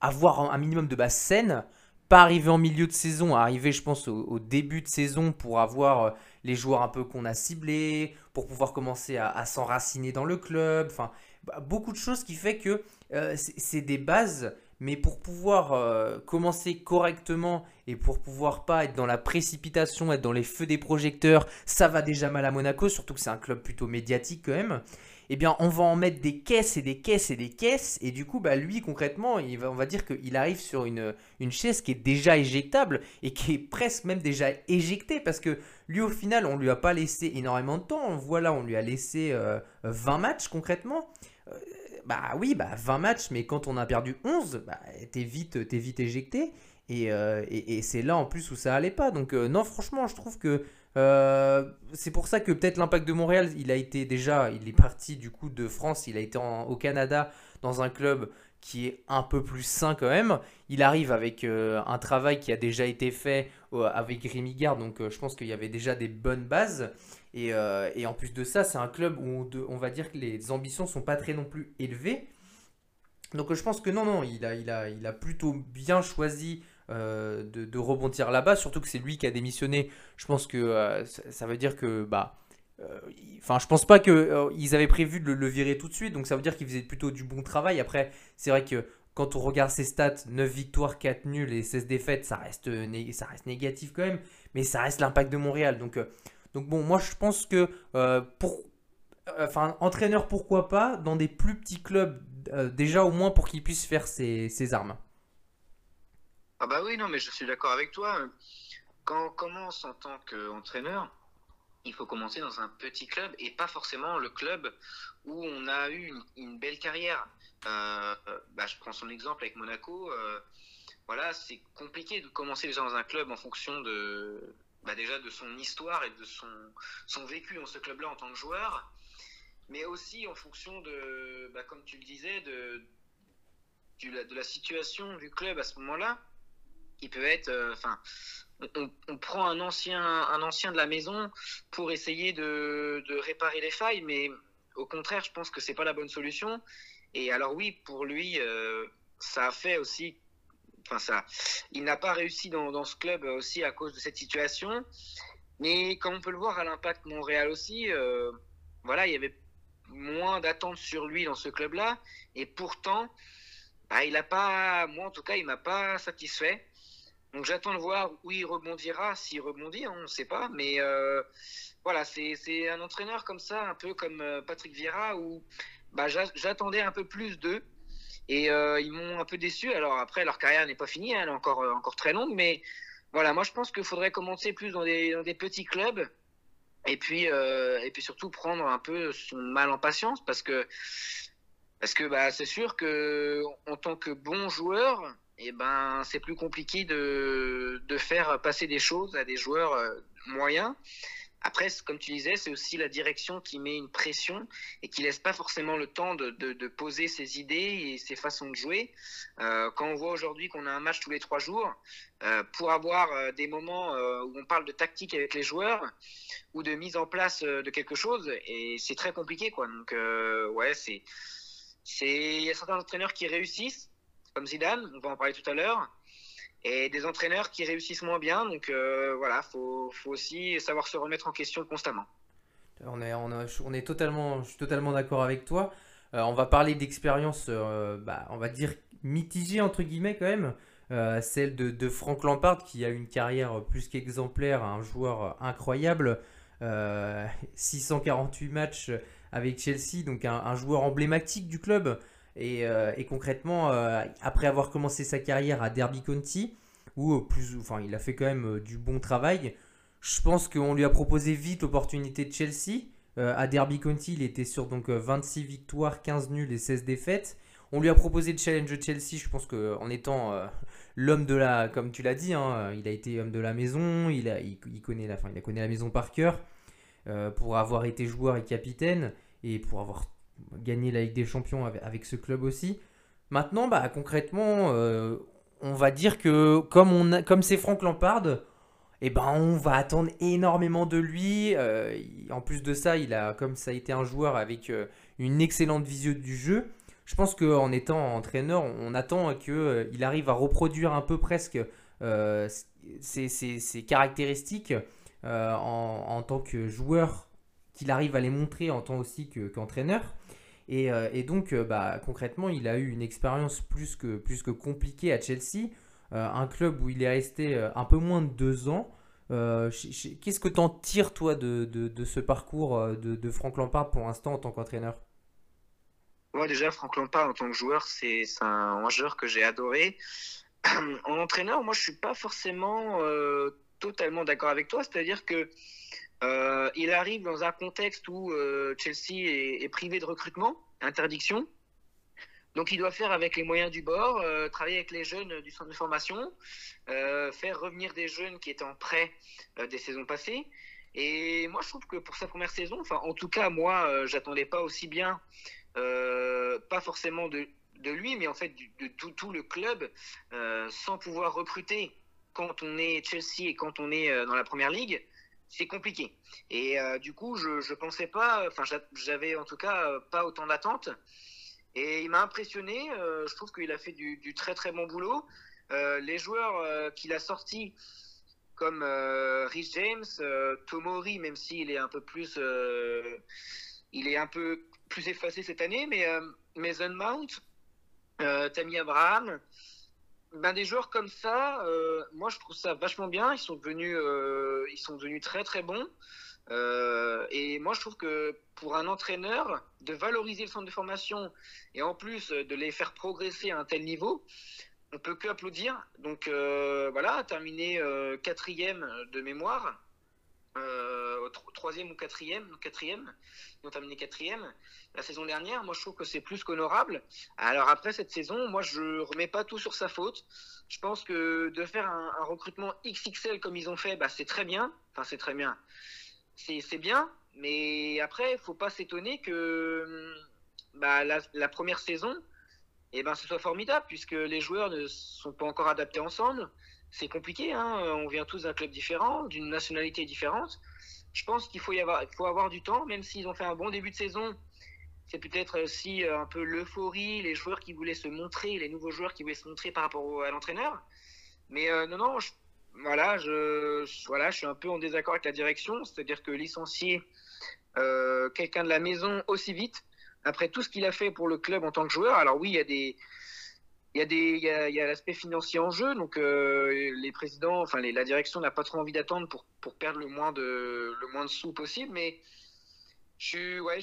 avoir un minimum de base saine, pas arriver en milieu de saison, arriver je pense au, début de saison pour avoir euh, les joueurs un peu qu'on a ciblés, pour pouvoir commencer à, s'enraciner dans le club, enfin bah, beaucoup de choses qui fait que euh, c'est des bases mais pour pouvoir euh, commencer correctement et pour pouvoir pas être dans la précipitation, être dans les feux des projecteurs, ça va déjà mal à Monaco, surtout que c'est un club plutôt médiatique quand même. Eh bien, on va en mettre des caisses et des caisses et des caisses. Et du coup, bah, lui, concrètement, on va dire qu'il arrive sur une, une chaise qui est déjà éjectable et qui est presque même déjà éjectée parce que lui, au final, on lui a pas laissé énormément de temps. Voilà, on lui a laissé 20 euh, matchs concrètement. Euh, bah oui, bah 20 matchs, mais quand on a perdu 11, bah, t'es vite, vite éjecté. Euh, et, et, c'est là en plus où ça allait pas. Donc euh, non, franchement, je trouve que euh, c'est pour ça que peut-être l'impact de Montréal, il a été déjà, il est parti du coup de France, il a été au Canada dans un club qui est un peu plus sain quand même. Il arrive avec un travail qui a déjà été fait avec Rémi Gard, donc je pense qu'il y avait déjà des bonnes bases. Euh, et, en plus de ça, c'est un club où on, va dire que les ambitions sont pas très non plus élevées. Donc je pense que non, non, il a, il a, il a plutôt bien choisi euh, de, rebondir là-bas, surtout que c'est lui qui a démissionné. Je pense que euh, ça, veut dire que, bah, enfin, je pense pas qu'ils avaient prévu de le, virer tout de suite, donc ça veut dire qu'il faisait plutôt du bon travail. Après, c'est vrai que quand on regarde ses stats, 9 victoires, 4 nuls et 16 défaites, ça reste, négatif quand même, mais ça reste l'impact de Montréal. Donc donc bon, moi je pense que euh, pour, euh, enfin entraîneur pourquoi pas dans des plus petits clubs euh, déjà au moins pour qu'il puisse faire ses, armes. Ah bah oui non mais je suis d'accord avec toi. Quand on commence en tant qu'entraîneur, il faut commencer dans un petit club et pas forcément le club où on a eu une, belle carrière. bah, je prends son exemple avec Monaco. voilà, c'est compliqué de commencer déjà dans un club en fonction de, bah déjà de son histoire et de son, son vécu dans ce club-là en tant que joueur, mais aussi en fonction de, bah comme tu le disais, de, de la situation du club à ce moment-là. Il peut être, euh, enfin, on, prend un ancien, un ancien de la maison pour essayer de, réparer les failles, mais au contraire, je pense que c'est pas la bonne solution. Et alors oui, pour lui, euh, ça a fait aussi Enfin, ça, il n'a pas réussi dans, ce club aussi à cause de cette situation. Mais comme on peut le voir à l'Impact Montréal aussi, euh, voilà, il y avait moins d'attentes sur lui dans ce club-là. Et pourtant, bah, il n'a pas, moi en tout cas, il m'a pas satisfait. Donc j'attends de voir où il rebondira, s'il rebondit, hein, on ne sait pas. Mais euh, voilà, c'est un entraîneur comme ça, un peu comme euh, Patrick Vieira, où bah, j'attendais un peu plus d'eux. Et euh, ils m'ont un peu déçu. Alors après, leur carrière n'est pas finie, hein, elle est encore, encore très longue. Mais voilà, moi je pense qu'il faudrait commencer plus dans des, dans des petits clubs. Et puis, et puis surtout prendre un peu son mal en patience parce que, parce que bah, c'est sûr que en tant que bon joueur, et eh ben, c'est plus compliqué de, de faire passer des choses à des joueurs moyens. Après, comme tu disais, c'est aussi la direction qui met une pression et qui laisse pas forcément le temps de, de, poser ses idées et ses façons de jouer. Euh, quand on voit aujourd'hui qu'on a un match tous les trois jours, euh, pour avoir euh, des moments où on parle de tactique avec les joueurs ou de mise en place de quelque chose, et c'est très compliqué, quoi. Donc, ouais, c'est, c'est, il y a certains entraîneurs qui réussissent, Zidane, on va en parler tout à l'heure et des entraîneurs qui réussissent moins bien. Donc euh, voilà, faut, faut aussi savoir se remettre en question constamment. On est, totalement, je suis totalement d'accord avec toi. Euh, on va parler d'expérience, euh, bah, on va dire mitigée entre guillemets quand même. celle de, de, Frank Lampard qui a une carrière plus qu'exemplaire, un joueur incroyable. [LAUGHS] 648 matchs avec Chelsea, donc un joueur emblématique du club. Euh, et, concrètement, euh, après avoir commencé sa carrière à Derby County, où plus, enfin, il a fait quand même euh, du bon travail, je pense qu'on lui a proposé vite l'opportunité de Chelsea. à Derby County, il était sur donc 26 victoires, 15 nuls et 16 défaites. On lui a proposé de challenge Chelsea, je pense qu'en étant l'homme de la, comme tu l'as dit, hein, il a été homme de la maison, il, a, il, connaît, la, il a connu la maison par cœur, pour avoir été joueur et capitaine, et pour avoir gagné la Ligue des Champions avec, ce club aussi. Maintenant, bah, concrètement, on va dire que comme, on c'est Franck Lampard, eh ben, on va attendre énormément de lui. Euh, en plus de ça, il a, comme ça a été un joueur avec euh, une excellente vision du jeu, je pense qu'en étant entraîneur, on attend qu'il euh, arrive à reproduire un peu presque ses, caractéristiques en, tant que joueur, qu'il arrive à les montrer en tant aussi qu'entraîneur. Et, donc, bah, concrètement, il a eu une expérience plus que, compliquée à Chelsea. Euh, un club où il est resté euh, un peu moins de deux ans. Euh, qu'est-ce que tu en tires, toi, de, ce parcours de, de, Franck Lampard pour l'instant en tant qu'entraîneur? Moi, déjà, Franck Lampard en tant que joueur, c'est un, joueur que j'ai adoré. [CLEARS THROAT] en entraîneur, moi, je suis pas forcément totalement d'accord avec toi. C'est-à-dire que il arrive dans un contexte où Chelsea est, privé de recrutement, interdiction. Donc il doit faire avec les moyens du bord, euh, travailler avec les jeunes du centre de formation, euh, faire revenir des jeunes qui étaient en prêt euh, des saisons passées. Et moi je trouve que pour sa première saison, enfin en tout cas moi j'attendais pas aussi bien, pas forcément de, lui, mais en fait de tout, tout le club, sans pouvoir recruter quand on est Chelsea et quand on est dans la première ligue c'est compliqué. Et du coup, je ne pensais pas, enfin, j'avais en tout cas pas autant d'attentes. Et il m'a impressionné. Euh, je trouve qu'il a fait du, très très bon boulot. Euh, les joueurs euh, qu'il a sortis, comme Rhys James, Tomori, même s'il est un peu plus, il est un peu plus effacé cette année, mais Mason Mount, Tammy Abraham, ben des joueurs comme ça, moi je trouve ça vachement bien. Ils sont devenus, ils sont devenus très très bons. Euh, et moi, je trouve que pour un entraîneur, de valoriser le centre de formation et en plus de les faire progresser à un tel niveau, on peut que applaudir. Donc euh, voilà, terminer euh, quatrième de mémoire, troisième ou quatrième, quatrième, ils ont terminé quatrième la saison dernière. Moi, je trouve que c'est plus qu'honorable. Alors après cette saison, moi, je remets pas tout sur sa faute. Je pense que de faire un, recrutement XXL comme ils ont fait, bah, c'est très bien. Enfin, c'est très bien c'est bien, mais après, il faut pas s'étonner que bah, la, première saison, eh ben, ce soit formidable, puisque les joueurs ne sont pas encore adaptés ensemble. C'est compliqué, hein on vient tous d'un club différent, d'une nationalité différente. Je pense qu'il faut, y avoir, faut avoir du temps, même s'ils ont fait un bon début de saison. C'est peut-être aussi un peu l'euphorie, les joueurs qui voulaient se montrer, les nouveaux joueurs qui voulaient se montrer par rapport à l'entraîneur. Mais euh, non, non, je voilà, je, voilà, je suis un peu en désaccord avec la direction, c'est-à-dire que licencier euh, quelqu'un de la maison aussi vite, après tout ce qu'il a fait pour le club en tant que joueur, alors oui, il y a des, il y a il y a, l'aspect financier en jeu, donc euh, les présidents, enfin la direction n'a pas trop envie d'attendre pour, pour perdre le moins de, le moins de sous possible, mais je ouais,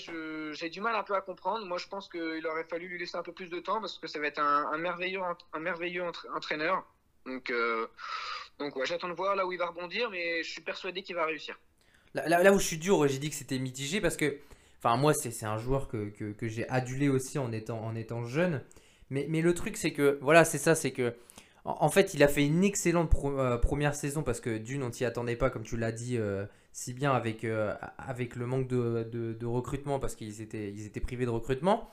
j'ai du mal un peu à comprendre. Moi, je pense qu'il aurait fallu lui laisser un peu plus de temps parce que ça va être un, merveilleux, un merveilleux entraîneur. Donc, euh, donc ouais, j'attends de voir là où il va rebondir, mais je suis persuadé qu'il va réussir. Là, là, où je suis dur, j'ai dit que c'était mitigé parce que, enfin, moi, c'est un joueur que, que, que j'ai adulé aussi en étant, en étant jeune. Mais, le truc, c'est que, voilà, c'est ça, c'est que, en, fait, il a fait une excellente euh, première saison parce que d'une, on t'y attendait pas, comme tu l'as dit euh, si bien, avec, euh, avec le manque de, recrutement parce qu'ils étaient, ils étaient privés de recrutement.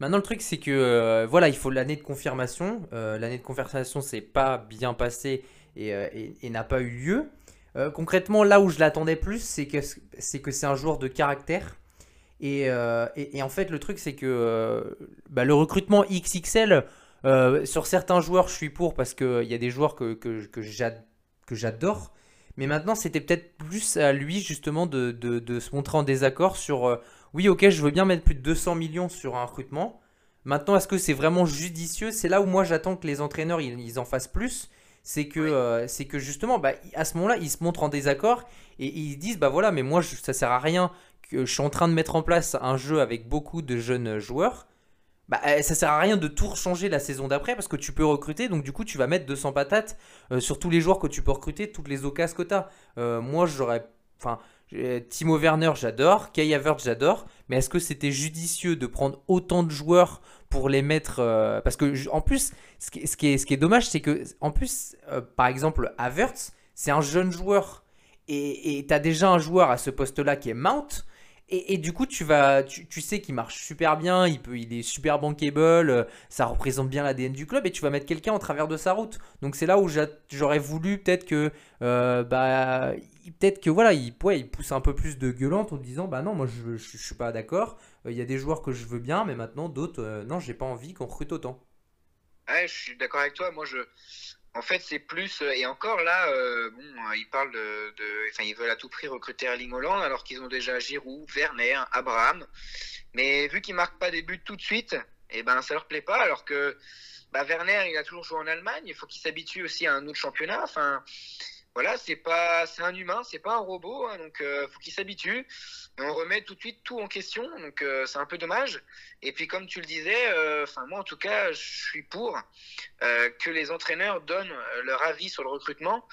Maintenant, le truc, c'est que, voilà, il faut l'année de confirmation. l'année de confirmation, c'est pas bien passé euh, et, n'a pas eu lieu. Concrètement, là où je l'attendais plus, c'est que c'est que c'est un joueur de caractère. Et, euh, et, en fait, le truc, c'est que bah, le recrutement XXL, sur certains joueurs, je suis pour parce qu'il y a des joueurs que, que, que j'adore. Mais maintenant, c'était peut-être plus à lui, justement, de, de, de, se montrer en désaccord sur oui, ok, je veux bien mettre plus de 200 millions sur un recrutement. Maintenant, est-ce que c'est vraiment judicieux? C'est là où moi, j'attends que les entraîneurs ils en fassent plus c'est que, euh, c'est que justement, bah, à ce moment-là, ils se montrent en désaccord et, ils disent bah voilà, mais moi, je, ça sert à rien je suis en train de mettre en place un jeu avec beaucoup de jeunes joueurs. Bah, eh, ça sert à rien de tout changer la saison d'après parce que tu peux recruter, donc du coup, tu vas mettre 200 patates euh, sur tous les joueurs que tu peux recruter, toutes les occasions que tu as. Euh, moi, j'aurais. Enfin, Timo Werner, j'adore. Kai Havertz, j'adore. Mais est-ce que c'était judicieux de prendre autant de joueurs pour les mettre Parce que, en plus, ce qui, ce qui, est, ce qui est dommage, c'est que, en plus, par exemple, Havertz, c'est un jeune joueur. Et tu as déjà un joueur à ce poste-là qui est Mount. Et, du coup, tu, vas, tu, sais qu'il marche super bien, il, peut, il est super bankable, euh, ça représente bien l'ADN du club et tu vas mettre quelqu'un en travers de sa route. Donc c'est là où j'aurais voulu peut-être que, euh, bah, peut-être que voilà, il, pousse un peu plus de gueulante en disant, bah non, moi je, suis pas d'accord. Euh, il y a des joueurs que je veux bien, mais maintenant d'autres, non, j'ai pas envie qu'on recrute autant. Ouais, je suis d'accord avec toi. Moi, je, en fait, c'est plus euh, et encore là, euh, bon, euh, ils parlent de, de, enfin, ils veulent à tout prix recruter Erling alors qu'ils ont déjà Giroud, Werner, Abraham. Mais vu qu'ils marquent pas des buts tout de suite, et eh ben ça leur plaît pas. Alors que bah, Werner, il a toujours joué en Allemagne, il faut qu'il s'habitue aussi à un autre championnat. Enfin, voilà, c'est pas, c'est un humain, c'est pas un robot, hein, donc euh, faut qu'il s'habitue. On remet tout de suite tout en question, donc euh, c'est un peu dommage. Et puis comme tu le disais, euh, enfin moi en tout cas, je suis pour euh, que les entraîneurs donnent leur avis sur le recrutement,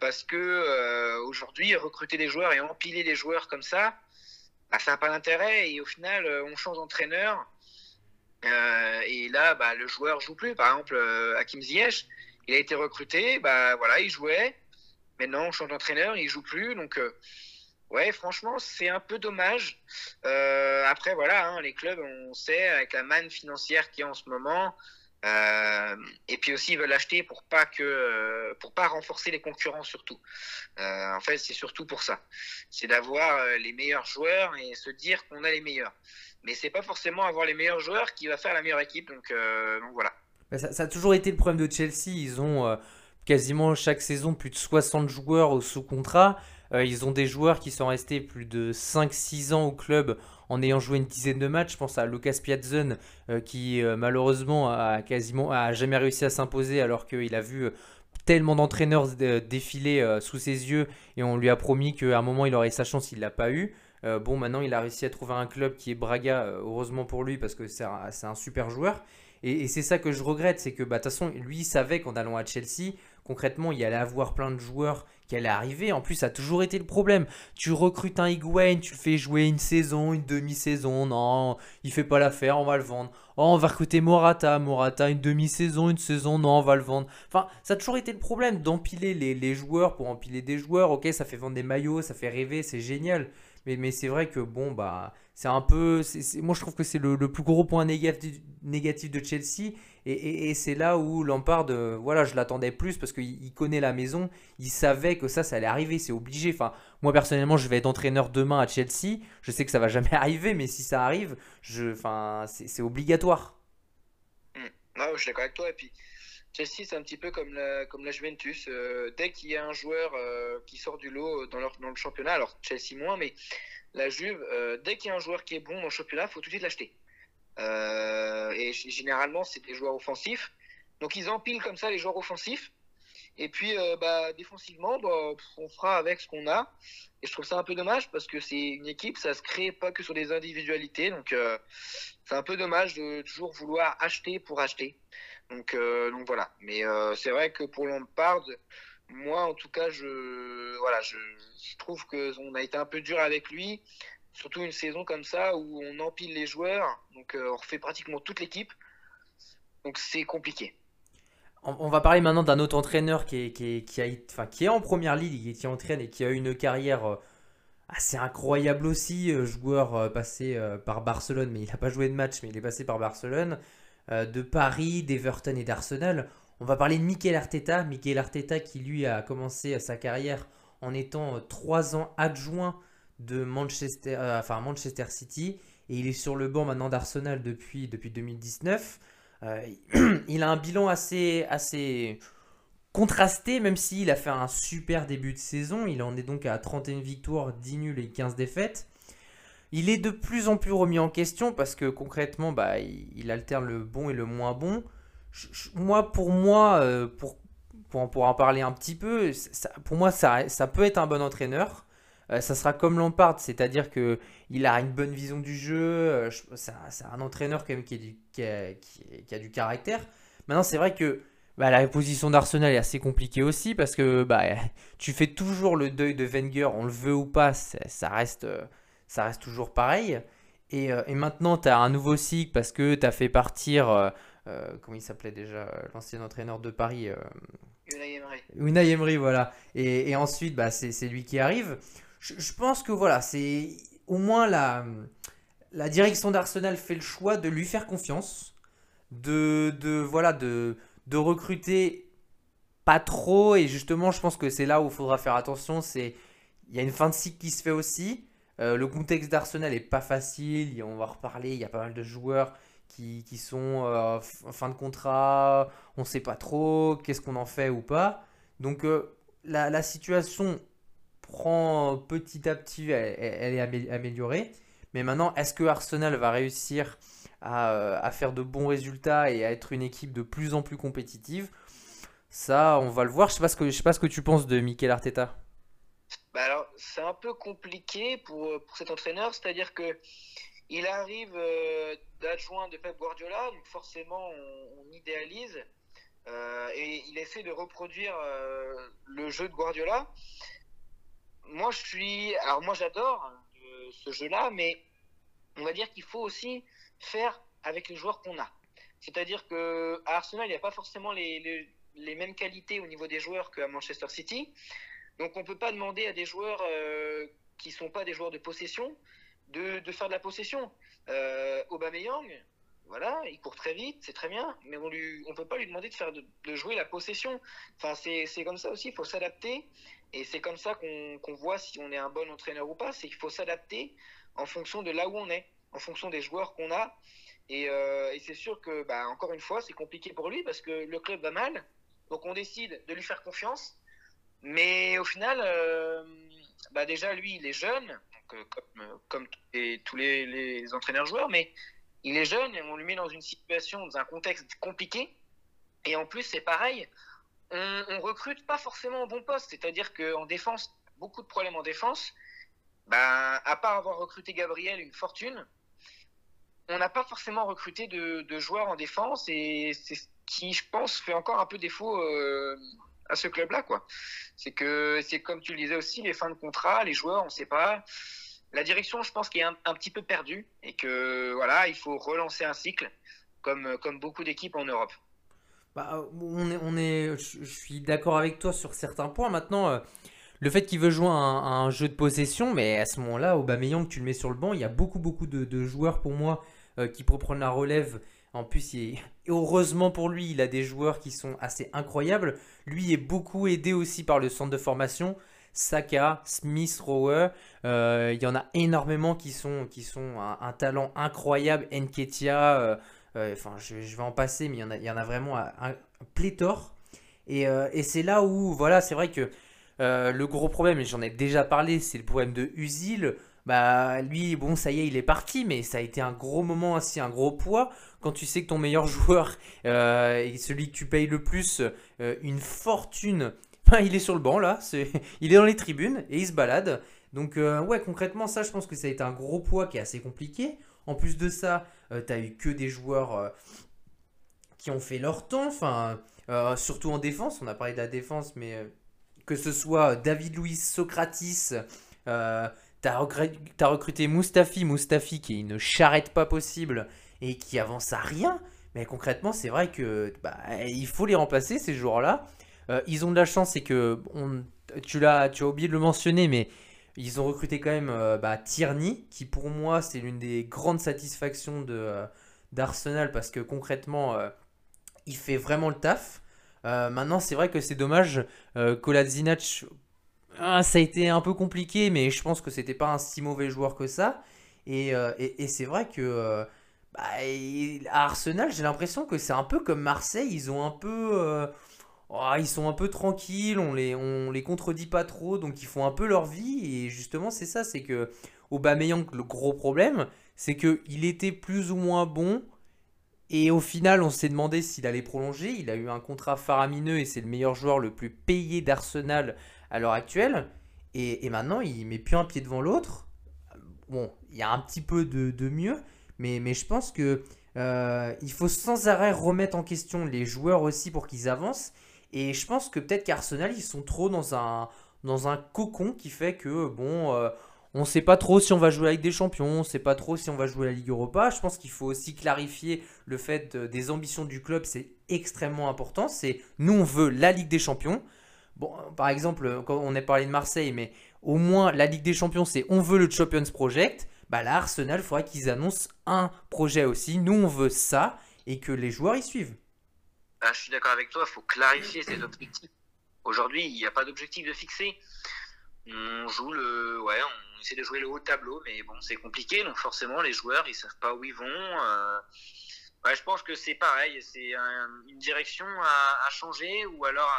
parce que aujourd'hui recruter des joueurs et empiler les joueurs comme ça, bah, ça n'a pas d'intérêt. Et au final, on change d'entraîneur. et là, bah, le joueur joue plus. Par exemple, Hakim Ziyech, il a été recruté, bah voilà, il jouait. Maintenant, on change d'entraîneur, il joue plus. Donc, euh, ouais, franchement, c'est un peu dommage. Euh, après, voilà, hein, les clubs, on sait, avec la manne financière qu'il y a en ce moment, euh, et puis aussi, ils veulent acheter pour pas que, pour pas renforcer les concurrents surtout. en fait, c'est surtout pour ça. C'est d'avoir les meilleurs joueurs et se dire qu'on a les meilleurs. Mais c'est pas forcément avoir les meilleurs joueurs qui va faire la meilleure équipe. Donc, donc voilà. Bah, ça, a toujours été le problème de Chelsea. Ils ont euh, quasiment chaque saison plus de 60 joueurs sous contrat. Euh, ils ont des joueurs qui sont restés plus de 5-6 ans au club en ayant joué une dizaine de matchs. Je pense à Lucas Piazzon euh, qui malheureusement a quasiment a jamais réussi à s'imposer alors qu'il a vu tellement d'entraîneurs défiler sous ses yeux et on lui a promis qu'à un moment il aurait sa chance, il l'a pas eu. bon, maintenant il a réussi à trouver un club qui est Braga, heureusement pour lui parce que c'est un, super joueur. Et, c'est ça que je regrette, c'est que bah, de toute façon, lui, savait qu'en allant à Chelsea, concrètement, il allait avoir plein de joueurs qui allaient arriver. En plus, ça a toujours été le problème. Tu recrutes un Higuain, tu le fais jouer une saison, une demi-saison. Non, il fait pas l'affaire, on va le vendre. Oh, on va recruter Morata. Morata, une demi-saison, une saison, non, on va le vendre. Enfin, ça a toujours été le problème d'empiler les, joueurs pour empiler des joueurs. Ok, ça fait vendre des maillots, ça fait rêver, c'est génial. Mais, mais c'est vrai que bon, bah c'est un peu. moi, je trouve que c'est le, plus gros point négatif, négatif de Chelsea. Et, c'est là où Lampard, euh, voilà, je l'attendais plus parce qu'il connaît la maison. Il savait que ça, ça allait arriver. C'est obligé. Enfin, moi, personnellement, je vais être entraîneur demain à Chelsea. Je sais que ça va jamais [LAUGHS] arriver, mais si ça arrive, je, enfin, c'est obligatoire. Mmh. je suis d'accord avec toi. Et puis, Chelsea, c'est un petit peu comme la, Juventus. Euh, dès qu'il y a un joueur euh, qui sort du lot dans, le championnat, alors Chelsea moins, mais la Juve, euh, dès qu'il y a un joueur qui est bon dans le championnat, il faut tout de suite l'acheter. Et généralement, c'est des joueurs offensifs. Donc, ils empilent comme ça les joueurs offensifs. Et puis, euh, bah, défensivement, bah, on fera avec ce qu'on a. Et je trouve ça un peu dommage parce que c'est une équipe, ça se crée pas que sur des individualités. Donc, c'est un peu dommage de toujours vouloir acheter pour acheter. Donc, donc voilà. Mais c'est vrai que pour Lampard, moi, en tout cas, je, voilà, je, trouve qu'on a été un peu dur avec lui, surtout une saison comme ça où on empile les joueurs, donc euh, on refait pratiquement toute l'équipe. Donc c'est compliqué. On, va parler maintenant d'un autre entraîneur qui est, en première ligue, qui entraîne et qui a une carrière euh, assez incroyable aussi. Euh, joueur passé par Barcelone, mais il n'a pas joué de match, mais il est passé par Barcelone. de Paris, d'Everton et d'Arsenal. On va parler de Mikel Arteta. Mikel Arteta qui lui a commencé sa carrière en étant euh, trois ans adjoint de euh, Manchester City. Et il est sur le banc maintenant d'Arsenal depuis, depuis 2019. Euh, [CLEARS THROAT] il a un bilan assez, assez contrasté, même s'il a fait un super début de saison. Il en est donc à 31 victoires, 10 nuls et 15 défaites. Il est de plus en plus remis en question parce que concrètement, bah, il alterne le bon et le moins bon moi, pour moi, euh, pour, pour, en parler un petit peu, pour moi, ça, ça peut être un bon entraîneur. Euh, ça sera comme Lampard, c'est-à-dire que il a une bonne vision du jeu. Euh, c'est un, entraîneur quand même qui, a du, qui, a, qui, a, du caractère. Maintenant, c'est vrai que bah, la position d'Arsenal est assez compliquée aussi parce que bah, [LAUGHS] tu fais toujours le deuil de Wenger, on le veut ou pas, ça reste, ça reste toujours pareil. Et, et maintenant, tu as un nouveau cycle parce que tu as fait partir, comment il s'appelait déjà, l'ancien entraîneur de Paris Unai Emery. Unai Emery, voilà. Et, et ensuite, bah, c'est lui qui arrive. Je, pense que voilà, c'est au moins la, la direction d'Arsenal fait le choix de lui faire confiance, de, de voilà, de, de recruter pas trop. Et justement, je pense que c'est là où il faudra faire attention. C'est il y a une fin de cycle qui se fait aussi. Euh, le contexte d'Arsenal est pas facile. On va reparler. Il y a pas mal de joueurs qui, qui sont euh, fin de contrat. On sait pas trop qu'est-ce qu'on en fait ou pas. Donc euh, la, la, situation prend petit à petit, elle, est améliorée. Mais maintenant, est-ce que Arsenal va réussir à, euh, à, faire de bons résultats et à être une équipe de plus en plus compétitive? Ça, on va le voir. Je ne sais, sais, pas ce que tu penses de Mikel Arteta. Bah alors, c'est un peu compliqué pour, pour cet entraîneur, c'est-à-dire que il arrive euh, d'adjoint de Pep Guardiola, donc forcément on, idéalise, euh, et il essaie de reproduire euh, le jeu de Guardiola. Moi, je suis, alors moi j'adore ce jeu-là, mais on va dire qu'il faut aussi faire avec les joueurs qu'on a. C'est-à-dire que à Arsenal, il n'y a pas forcément les, les, les, mêmes qualités au niveau des joueurs qu'à Manchester City. Donc on ne peut pas demander à des joueurs euh, qui ne sont pas des joueurs de possession de, de faire de la possession. Euh, Aubameyang, voilà, il court très vite, c'est très bien, mais on ne on peut pas lui demander de, faire de, de jouer la possession. Enfin, c'est comme ça aussi, il faut s'adapter. Et c'est comme ça qu'on qu voit si on est un bon entraîneur ou pas, c'est qu'il faut s'adapter en fonction de là où on est, en fonction des joueurs qu'on a. Et, euh, c'est sûr que, bah, encore une fois, c'est compliqué pour lui parce que le club va mal. Donc on décide de lui faire confiance. Mais au final, euh, bah déjà, lui, il est jeune, euh, comme, tous les, les, entraîneurs joueurs, mais il est jeune et on lui met dans une situation, dans un contexte compliqué. Et en plus, c'est pareil, on, recrute pas forcément au bon poste. C'est-à-dire qu'en défense, beaucoup de problèmes en défense. Ben, à part avoir recruté Gabriel une fortune, on n'a pas forcément recruté de, joueurs en défense et c'est ce qui, je pense, fait encore un peu défaut euh, à ce club-là. quoi. C'est que c'est comme tu le disais aussi, les fins de contrat, les joueurs, on ne sait pas. La direction, je pense, qui est un, un, petit peu perdue et que voilà, il faut relancer un cycle comme, comme beaucoup d'équipes en Europe. Bah, on est, on est, je, suis d'accord avec toi sur certains points. Maintenant, euh, le fait qu'il veut jouer un, un, jeu de possession, mais à ce moment-là, Aubameyang, tu le mets sur le banc, il y a beaucoup, beaucoup de, joueurs pour moi euh, qui prendre la relève. En plus, heureusement pour lui, il a des joueurs qui sont assez incroyables. Lui est beaucoup aidé aussi par le centre de formation. Saka, Smith, Rowe, euh, il y en a énormément qui sont, qui sont un, un talent incroyable. Nketia, euh, euh, enfin, je, vais en passer, mais il y en a, vraiment un, pléthore. Et, euh, et c'est là où, voilà, c'est vrai que euh, le gros problème, et j'en ai déjà parlé, c'est le problème de Usil. Bah, lui, bon, ça y est, il est parti, mais ça a été un gros moment aussi, un gros poids. Quand tu sais que ton meilleur [LAUGHS] joueur euh, et celui que tu payes le plus, euh, une fortune, [LAUGHS] il est sur le banc là, [LAUGHS] il est dans les tribunes et il se balade. Donc, euh, ouais, concrètement, ça, je pense que ça a été un gros poids qui est assez compliqué. En plus de ça, euh, tu as eu que des joueurs euh, qui ont fait leur temps, euh, surtout en défense. On a parlé de la défense, mais que ce soit David Luiz, Socratis, euh, tu as, as, recruté Mustafi, Mustafi qui est une charrette pas possible et qui avance à rien. Mais concrètement, c'est vrai que bah, il faut les remplacer ces joueurs-là. Ils ont de la chance, c'est que tu, l'as, tu as oublié de le mentionner, mais ils ont recruté quand même euh, bah, Tierney, qui pour moi c'est l'une des grandes satisfactions de, euh, d'Arsenal parce que concrètement euh, il fait vraiment le taf. Euh, maintenant, c'est vrai que c'est dommage. Kolasinac, ça a été un peu compliqué, mais je pense que c'était pas un si mauvais joueur que ça. Et, et, c'est vrai que bah, à Arsenal, j'ai l'impression que c'est un peu comme Marseille. Ils ont un peu. Oh, ils sont un peu tranquilles, on les, on les contredit pas trop, donc ils font un peu leur vie. Et justement, c'est ça c'est que Aubameyang, le gros problème, c'est qu'il était plus ou moins bon. Et au final, on s'est demandé s'il allait prolonger. Il a eu un contrat faramineux et c'est le meilleur joueur le plus payé d'Arsenal à l'heure actuelle. Et, et, maintenant, il met plus un pied devant l'autre. Bon, il y a un petit peu de, de mieux, mais, mais je pense que Euh, il faut sans arrêt remettre en question les joueurs aussi pour qu'ils avancent. Et je pense que peut-être qu'Arsenal, ils sont trop dans un, dans un cocon qui fait que, bon, euh, on ne sait pas trop si on va jouer avec des champions, on ne sait pas trop si on va jouer la Ligue Europa. Je pense qu'il faut aussi clarifier le fait des ambitions du club, c'est extrêmement important. C'est nous, on veut la Ligue des champions. Bon, par exemple, quand on est parlé de Marseille, mais au moins la Ligue des champions, c'est on veut le Champions Project. Bah là, Arsenal, il faudrait qu'ils annoncent un projet aussi. Nous, on veut ça et que les joueurs y suivent. Ah, je suis d'accord avec toi, il faut clarifier ces objectifs. Aujourd'hui, il n'y a pas d'objectif de fixer. On joue le. Ouais, on essaie de jouer le haut tableau, mais bon, c'est compliqué, donc forcément, les joueurs, ils savent pas où ils vont. Euh. Je pense que c'est pareil, c'est une direction à, changer ou alors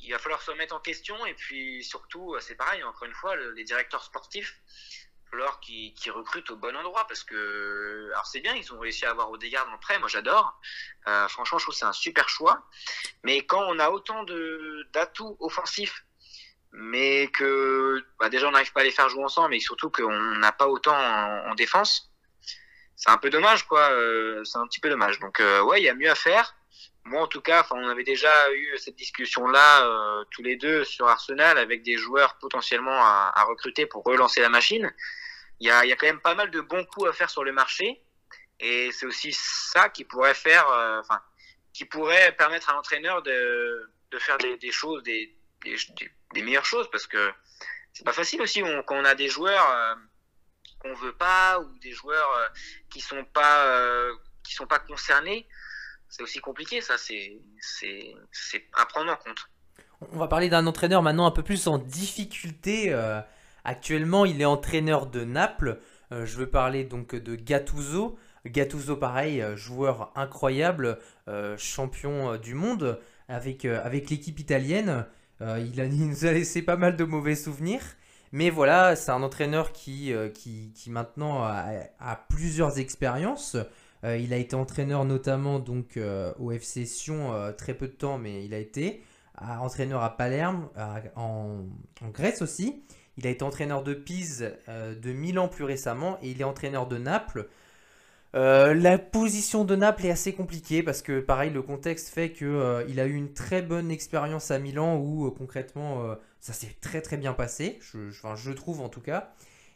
il va falloir se remettre en question et puis surtout, c'est pareil, encore une fois, les directeurs sportifs, falloir qu'ils recrutent au bon endroit parce que alors c'est bien ils ont réussi à avoir Odegaard en prêt moi j'adore. Euh, franchement je trouve c'est un super choix. Mais quand on a autant de d'atouts offensifs mais que bah, déjà on n'arrive pas à les faire jouer ensemble mais surtout qu'on n'a pas autant en, défense c'est un peu dommage quoi euh, c'est un petit peu dommage. Donc euh, ouais il y a mieux à faire. Moi en tout cas on avait déjà eu cette discussion là tous les deux sur Arsenal avec des joueurs potentiellement à recruter pour relancer la machine il y a, y a, quand même pas mal de bons coups à faire sur le marché. Et c'est aussi ça qui pourrait faire, euh, enfin, qui pourrait permettre à l'entraîneur de, de faire des, choses, des, des, meilleures choses, parce que c'est pas facile aussi quand on a des joueurs euh, qu'on veut pas ou des joueurs euh, qui sont pas euh, qui sont pas concernés. C'est aussi compliqué, ça. C'est à prendre en compte. On va parler d'un entraîneur maintenant un peu plus en difficulté. Actuellement, il est entraîneur de Naples. Euh, je veux parler donc de Gattuso. Gattuso, pareil, euh, joueur incroyable, euh, champion du monde avec, l'équipe italienne. [LAUGHS] il, nous a laissé pas mal de mauvais souvenirs. Mais voilà, c'est un entraîneur qui, maintenant a, plusieurs expériences. il a été entraîneur notamment donc au FC Sion très peu de temps, mais il a été entraîneur à Palerme, en, Grèce aussi. Il a été entraîneur de Pise euh, de Milan plus récemment et il est entraîneur de Naples. Euh, la position de Naples est assez compliquée parce que pareil le contexte fait qu'il euh, a eu une très bonne expérience à Milan où concrètement ça s'est très très bien passé, je, je, trouve en tout cas.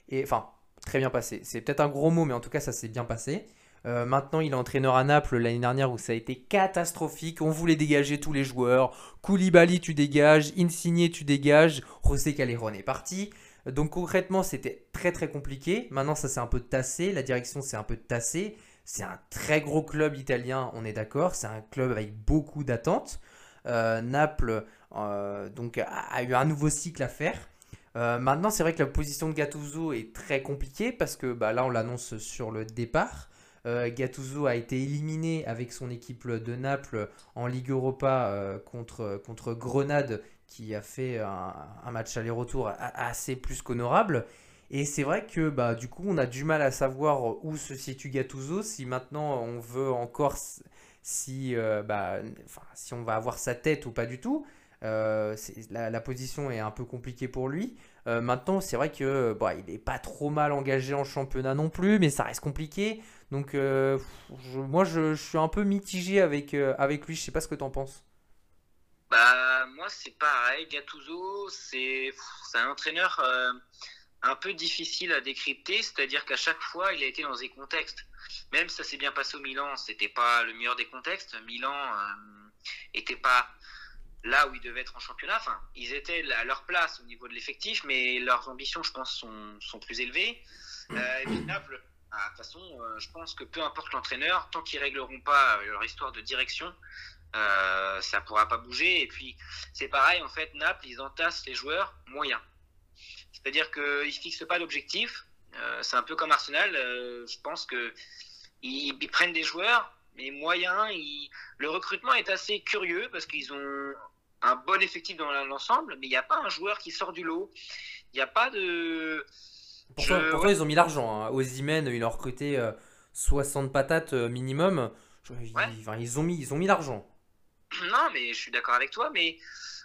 Et enfin très bien passé, c'est peut-être un gros mot mais en tout cas ça s'est bien passé. Euh, maintenant, il est entraîneur à Naples l'année dernière où ça a été catastrophique. On voulait dégager tous les joueurs. Koulibaly, tu dégages. Insigne, tu dégages. José Callejon est parti. Donc concrètement, c'était très très compliqué. Maintenant, ça s'est un peu tassé. La direction s'est un peu tassée. C'est un très gros club italien, on est d'accord. C'est un club avec beaucoup d'attentes. Euh, Naples euh, donc a, eu un nouveau cycle à faire. maintenant, c'est vrai que la position de Gattuso est très compliquée parce que bah, là, on l'annonce sur le départ. Euh, Gattuso a été éliminé avec son équipe de Naples en Ligue Europa euh, contre, contre Grenade qui a fait un, match aller-retour assez plus qu'honorable. Et c'est vrai que bah, du coup on a du mal à savoir où se situe Gattuso, si maintenant on veut encore si, euh, bah, si on va avoir sa tête ou pas du tout. la, la, position est un peu compliquée pour lui. maintenant, c'est vrai que bah, il n'est pas trop mal engagé en championnat non plus, mais ça reste compliqué. Donc euh, moi je, suis un peu mitigé avec, euh, avec lui, je sais pas ce que tu en penses. Bah moi c'est pareil, Gattuso c'est un entraîneur euh, un peu difficile à décrypter, c'est-à-dire qu'à chaque fois il a été dans des contextes. Même si ça s'est bien passé au Milan, c'était pas le meilleur des contextes. Milan était pas là où ils devaient être en championnat. Enfin, ils étaient à leur place au niveau de l'effectif, mais leurs ambitions, je pense, sont, sont plus élevées. et puis Naples, de toute façon, euh, je pense que peu importe l'entraîneur, tant qu'ils régleront pas euh, leur histoire de direction, euh, ça pourra pas bouger. Et puis, c'est pareil, en fait, Naples, ils entassent les joueurs moyens. C'est-à-dire qu'ils ne fixent pas d'objectif. c'est un peu comme Arsenal. je pense que ils, prennent des joueurs, mais moyens. Le recrutement est assez curieux parce qu'ils ont un bon effectif dans l'ensemble, mais il n'y a pas un joueur qui sort du lot. Il n'y a pas de Pourquoi, ils ont mis l'argent hein. Ozymen, ils ont recruté 60 euh, patates euh, minimum. Ils, ont mis, ils ont mis l'argent. [CLEARS THROAT] Non, mais je suis d'accord avec toi, mais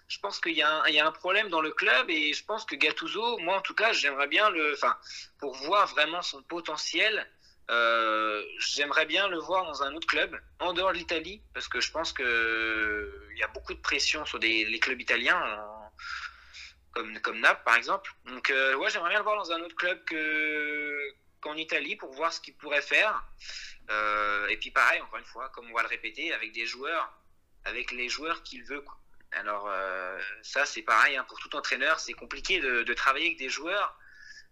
je pense qu'il y, y, a un problème dans le club et je pense que Gattuso, moi en tout cas, j'aimerais bien le, enfin, pour voir vraiment son potentiel, j'aimerais bien le voir dans un autre club, en dehors de l'Italie, parce que je pense qu'il y a beaucoup de pression sur les clubs italiens, comme, comme Naples par exemple. Donc, ouais, j'aimerais bien le voir dans un autre club qu'en Italie pour voir ce qu'il pourrait faire. et puis, pareil, encore une fois, comme on va le répéter, avec des joueurs, avec les joueurs qu'il veut. Alors euh, ça c'est pareil hein, pour tout entraîneur, c'est compliqué de, travailler avec des joueurs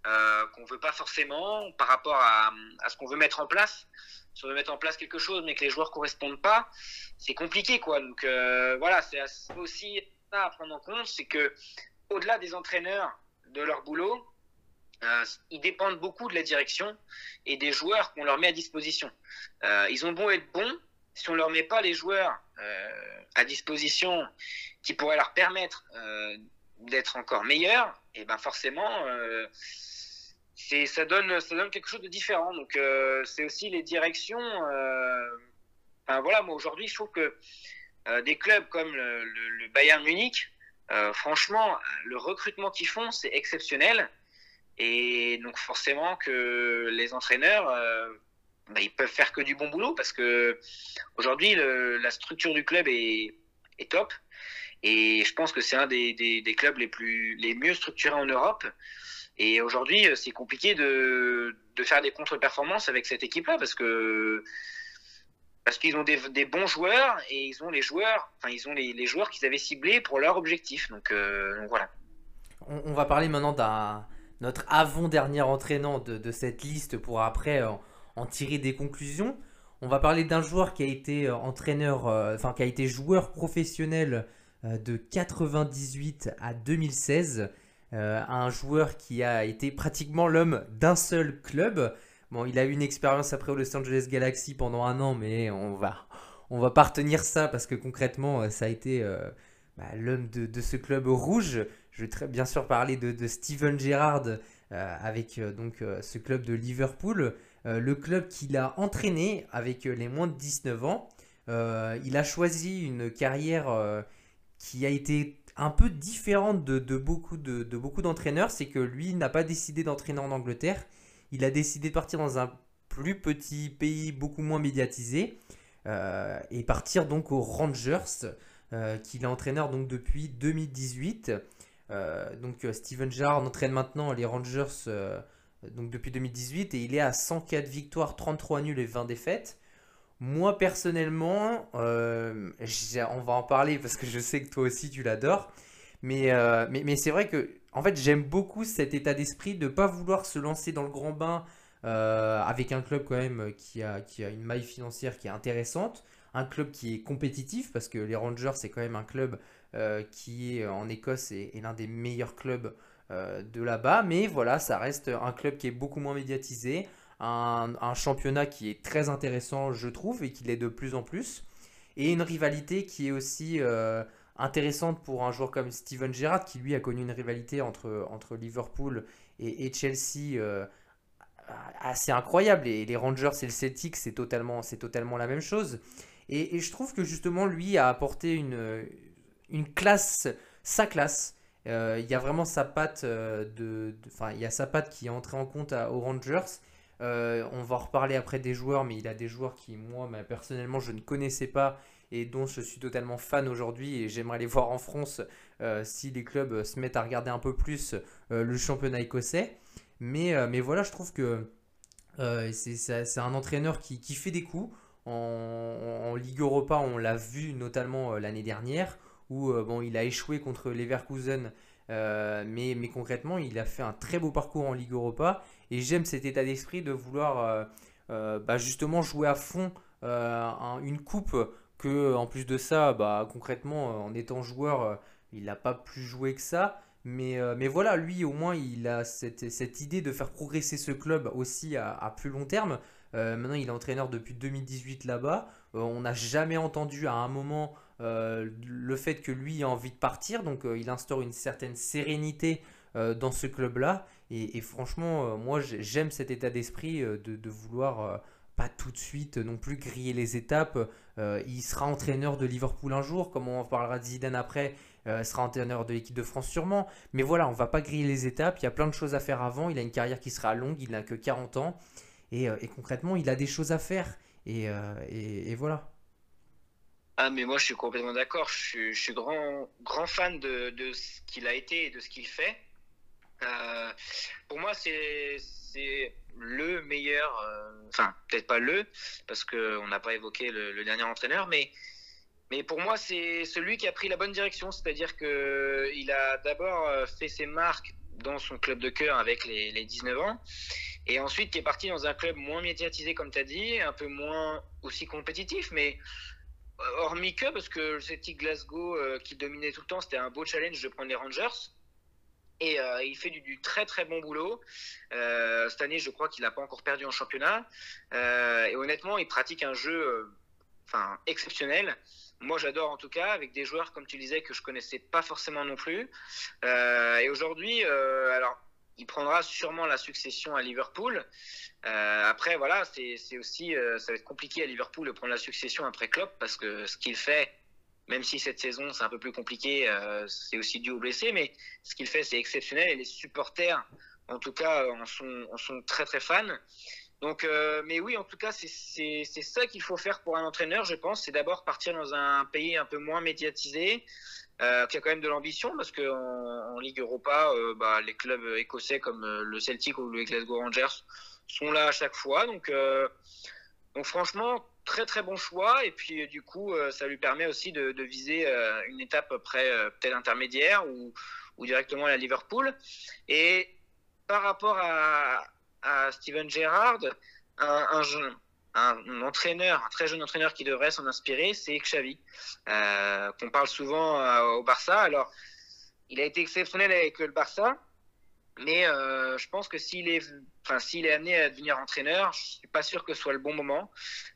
euh, qu'on veut pas forcément par rapport à, ce qu'on veut mettre en place. Si on veut mettre en place quelque chose mais que les joueurs correspondent pas, c'est compliqué quoi. Donc euh, voilà, c'est aussi ça à prendre en compte, c'est que au-delà des entraîneurs, de leur boulot, euh, ils dépendent beaucoup de la direction et des joueurs qu'on leur met à disposition. ils ont beau être bons, si on leur met pas les joueurs à disposition qui pourrait leur permettre euh, d'être encore meilleurs, et ben forcément, euh, ça donne quelque chose de différent. Donc euh, c'est aussi les directions. Voilà, moi aujourd'hui, je trouve que des clubs comme le, Bayern Munich, franchement, le recrutement qu'ils font, c'est exceptionnel. Et donc forcément que les entraîneurs, ben, ils peuvent faire que du bon boulot parce que aujourd'hui la structure du club est, top. Et je pense que c'est un des, des, clubs les, plus, les mieux structurés en Europe. Et aujourd'hui, euh, c'est compliqué de, de, faire des contre-performances avec cette équipe-là parce que parce qu'ils ont des, bons joueurs et ils ont les joueurs, enfin ils ont les, joueurs qu'ils avaient ciblés pour leur objectif. Donc, euh, voilà. On, va parler maintenant d'un notre avant-dernier entraînant de, cette liste pour après en, en, tirer des conclusions. On va parler d'un joueur qui a été entraîneur, euh, enfin qui a été joueur professionnel euh, de 98 à 2016. Euh, un joueur qui a été pratiquement l'homme d'un seul club. Bon, il a eu une expérience après au Los Angeles Galaxy pendant un an, mais on va, on va pas retenir ça parce que concrètement, ça a été bah, l'homme de, ce club rouge. Je vais très bien sûr parler de, Steven Gerrard avec donc ce club de Liverpool, le club qu'il a entraîné avec les moins de 19 ans. il a choisi une carrière qui a été un peu différente de, beaucoup d'entraîneurs, c'est que lui n'a pas décidé d'entraîner en Angleterre. Il a décidé de partir dans un plus petit pays beaucoup moins médiatisé euh, et partir donc aux Rangers, euh, qu'il est entraîneur depuis 2018. Euh, donc Steven Gerrard entraîne maintenant les Rangers depuis 2018 et il est à 104 victoires, 33 nuls et 20 défaites. Moi personnellement, on va en parler parce que je sais que toi aussi tu l'adores. Mais, c'est vrai que en fait j'aime beaucoup cet état d'esprit de ne pas vouloir se lancer dans le grand bain euh, avec un club quand même qui a, une maille financière qui est intéressante. Un club qui est compétitif parce que les Rangers c'est quand même un club qui est en Écosse et, l'un des meilleurs clubs de là-bas. Mais voilà, ça reste un club qui est beaucoup moins médiatisé un, championnat qui est très intéressant, je trouve, et qui l'est de plus en plus, et une rivalité qui est aussi euh, intéressante pour un joueur comme Steven Gerrard, qui lui a connu une rivalité entre, entre Liverpool et, Chelsea euh, assez incroyable, et les Rangers et le Celtic, c'est totalement, totalement la même chose. Et, je trouve que justement, lui a apporté une, une classe, sa classe. Euh, il y a vraiment sa patte de, enfin, il y a sa patte qui est entrée en compte aux Rangers euh, on va en reparler après des joueurs, mais il a des joueurs qui, moi, personnellement, je ne connaissais pas et dont je suis totalement fan aujourd'hui et j'aimerais les voir en France euh, si les clubs se mettent à regarder un peu plus euh, le championnat écossais. Mais, voilà, je trouve que c'est un entraîneur qui, fait des coups. En, Ligue Europa, on l'a vu notamment l'année dernière, où bon, il a échoué contre Leverkusen mais, mais, concrètement, il a fait un très beau parcours en Ligue Europa et j'aime cet état d'esprit de vouloir euh, euh, bah, justement jouer à fond euh, une coupe que en plus de ça, bah, concrètement, en étant joueur, il n'a pas plus joué que ça. Mais, mais, voilà, lui au moins, il a cette, idée de faire progresser ce club aussi à, plus long terme. maintenant, il est entraîneur depuis 2018 là-bas. on n'a jamais entendu à un moment le fait que lui ait envie de partir. Donc, il instaure une certaine sérénité dans ce club-là. Et, franchement, euh, moi, j'aime cet état d'esprit euh, de, vouloir euh, pas tout de suite non plus griller les étapes. Il sera entraîneur de Liverpool un jour, comme on parlera de Zidane après, il sera entraîneur de l'équipe de France sûrement. Mais voilà, on va pas griller les étapes, il y a plein de choses à faire avant, il a une carrière qui sera longue, il n'a que 40 ans. Et, et concrètement, il a des choses à faire. Et, et, voilà. Ah, mais moi, je suis complètement d'accord. Je suis, grand, fan de, ce qu'il a été et de ce qu'il fait. Euh, pour moi, c'est le meilleur, euh, enfin, peut-être pas le, parce qu'on n'a pas évoqué le, dernier entraîneur, mais, mais pour moi, c'est celui qui a pris la bonne direction. C'est-à-dire qu'il a d'abord euh, fait ses marques dans son club de cœur avec les, les 19 ans. Et ensuite, qui est parti dans un club moins médiatisé, comme tu as dit, un peu moins aussi compétitif, mais hormis que, parce que le Celtic Glasgow euh, qui dominait tout le temps, c'était un beau challenge de prendre les Rangers. Et euh, il fait du, très très bon boulot. Euh, cette année, je crois qu'il n'a pas encore perdu en championnat. Euh, et honnêtement, il pratique un jeu euh, enfin, exceptionnel. Moi, j'adore en tout cas, avec des joueurs, comme tu disais, que je connaissais pas forcément non plus. Et aujourd'hui, alors, il prendra sûrement la succession à Liverpool. Après, voilà, c'est aussi, ça va être compliqué à Liverpool de prendre la succession après Klopp parce que ce qu'il fait, même si cette saison c'est un peu plus compliqué, euh, c'est aussi dû aux blessés, mais ce qu'il fait c'est exceptionnel et les supporters, en tout cas, en sont, en sont très très fans. Donc, euh, mais oui, en tout cas, c'est ça qu'il faut faire pour un entraîneur, je pense. C'est d'abord partir dans un pays un peu moins médiatisé, euh, qui a quand même de l'ambition, parce qu'en en, Ligue Europa, euh, bah, les clubs écossais comme euh, le Celtic ou le Glasgow Rangers sont là à chaque fois. Donc, euh, donc franchement, très très bon choix. Et puis du coup, euh, ça lui permet aussi de, viser euh, une étape après peut-être intermédiaire ou, directement à la Liverpool. Et par rapport à, Steven Gerrard, un, un, jeune, un, entraîneur, un très jeune entraîneur qui devrait s'en inspirer, c'est Xavi, euh, qu'on parle souvent euh, au Barça. Alors, il a été exceptionnel avec le Barça, mais euh, je pense que s'il est, enfin, s'il est amené à devenir entraîneur, je suis pas sûr que ce soit le bon moment.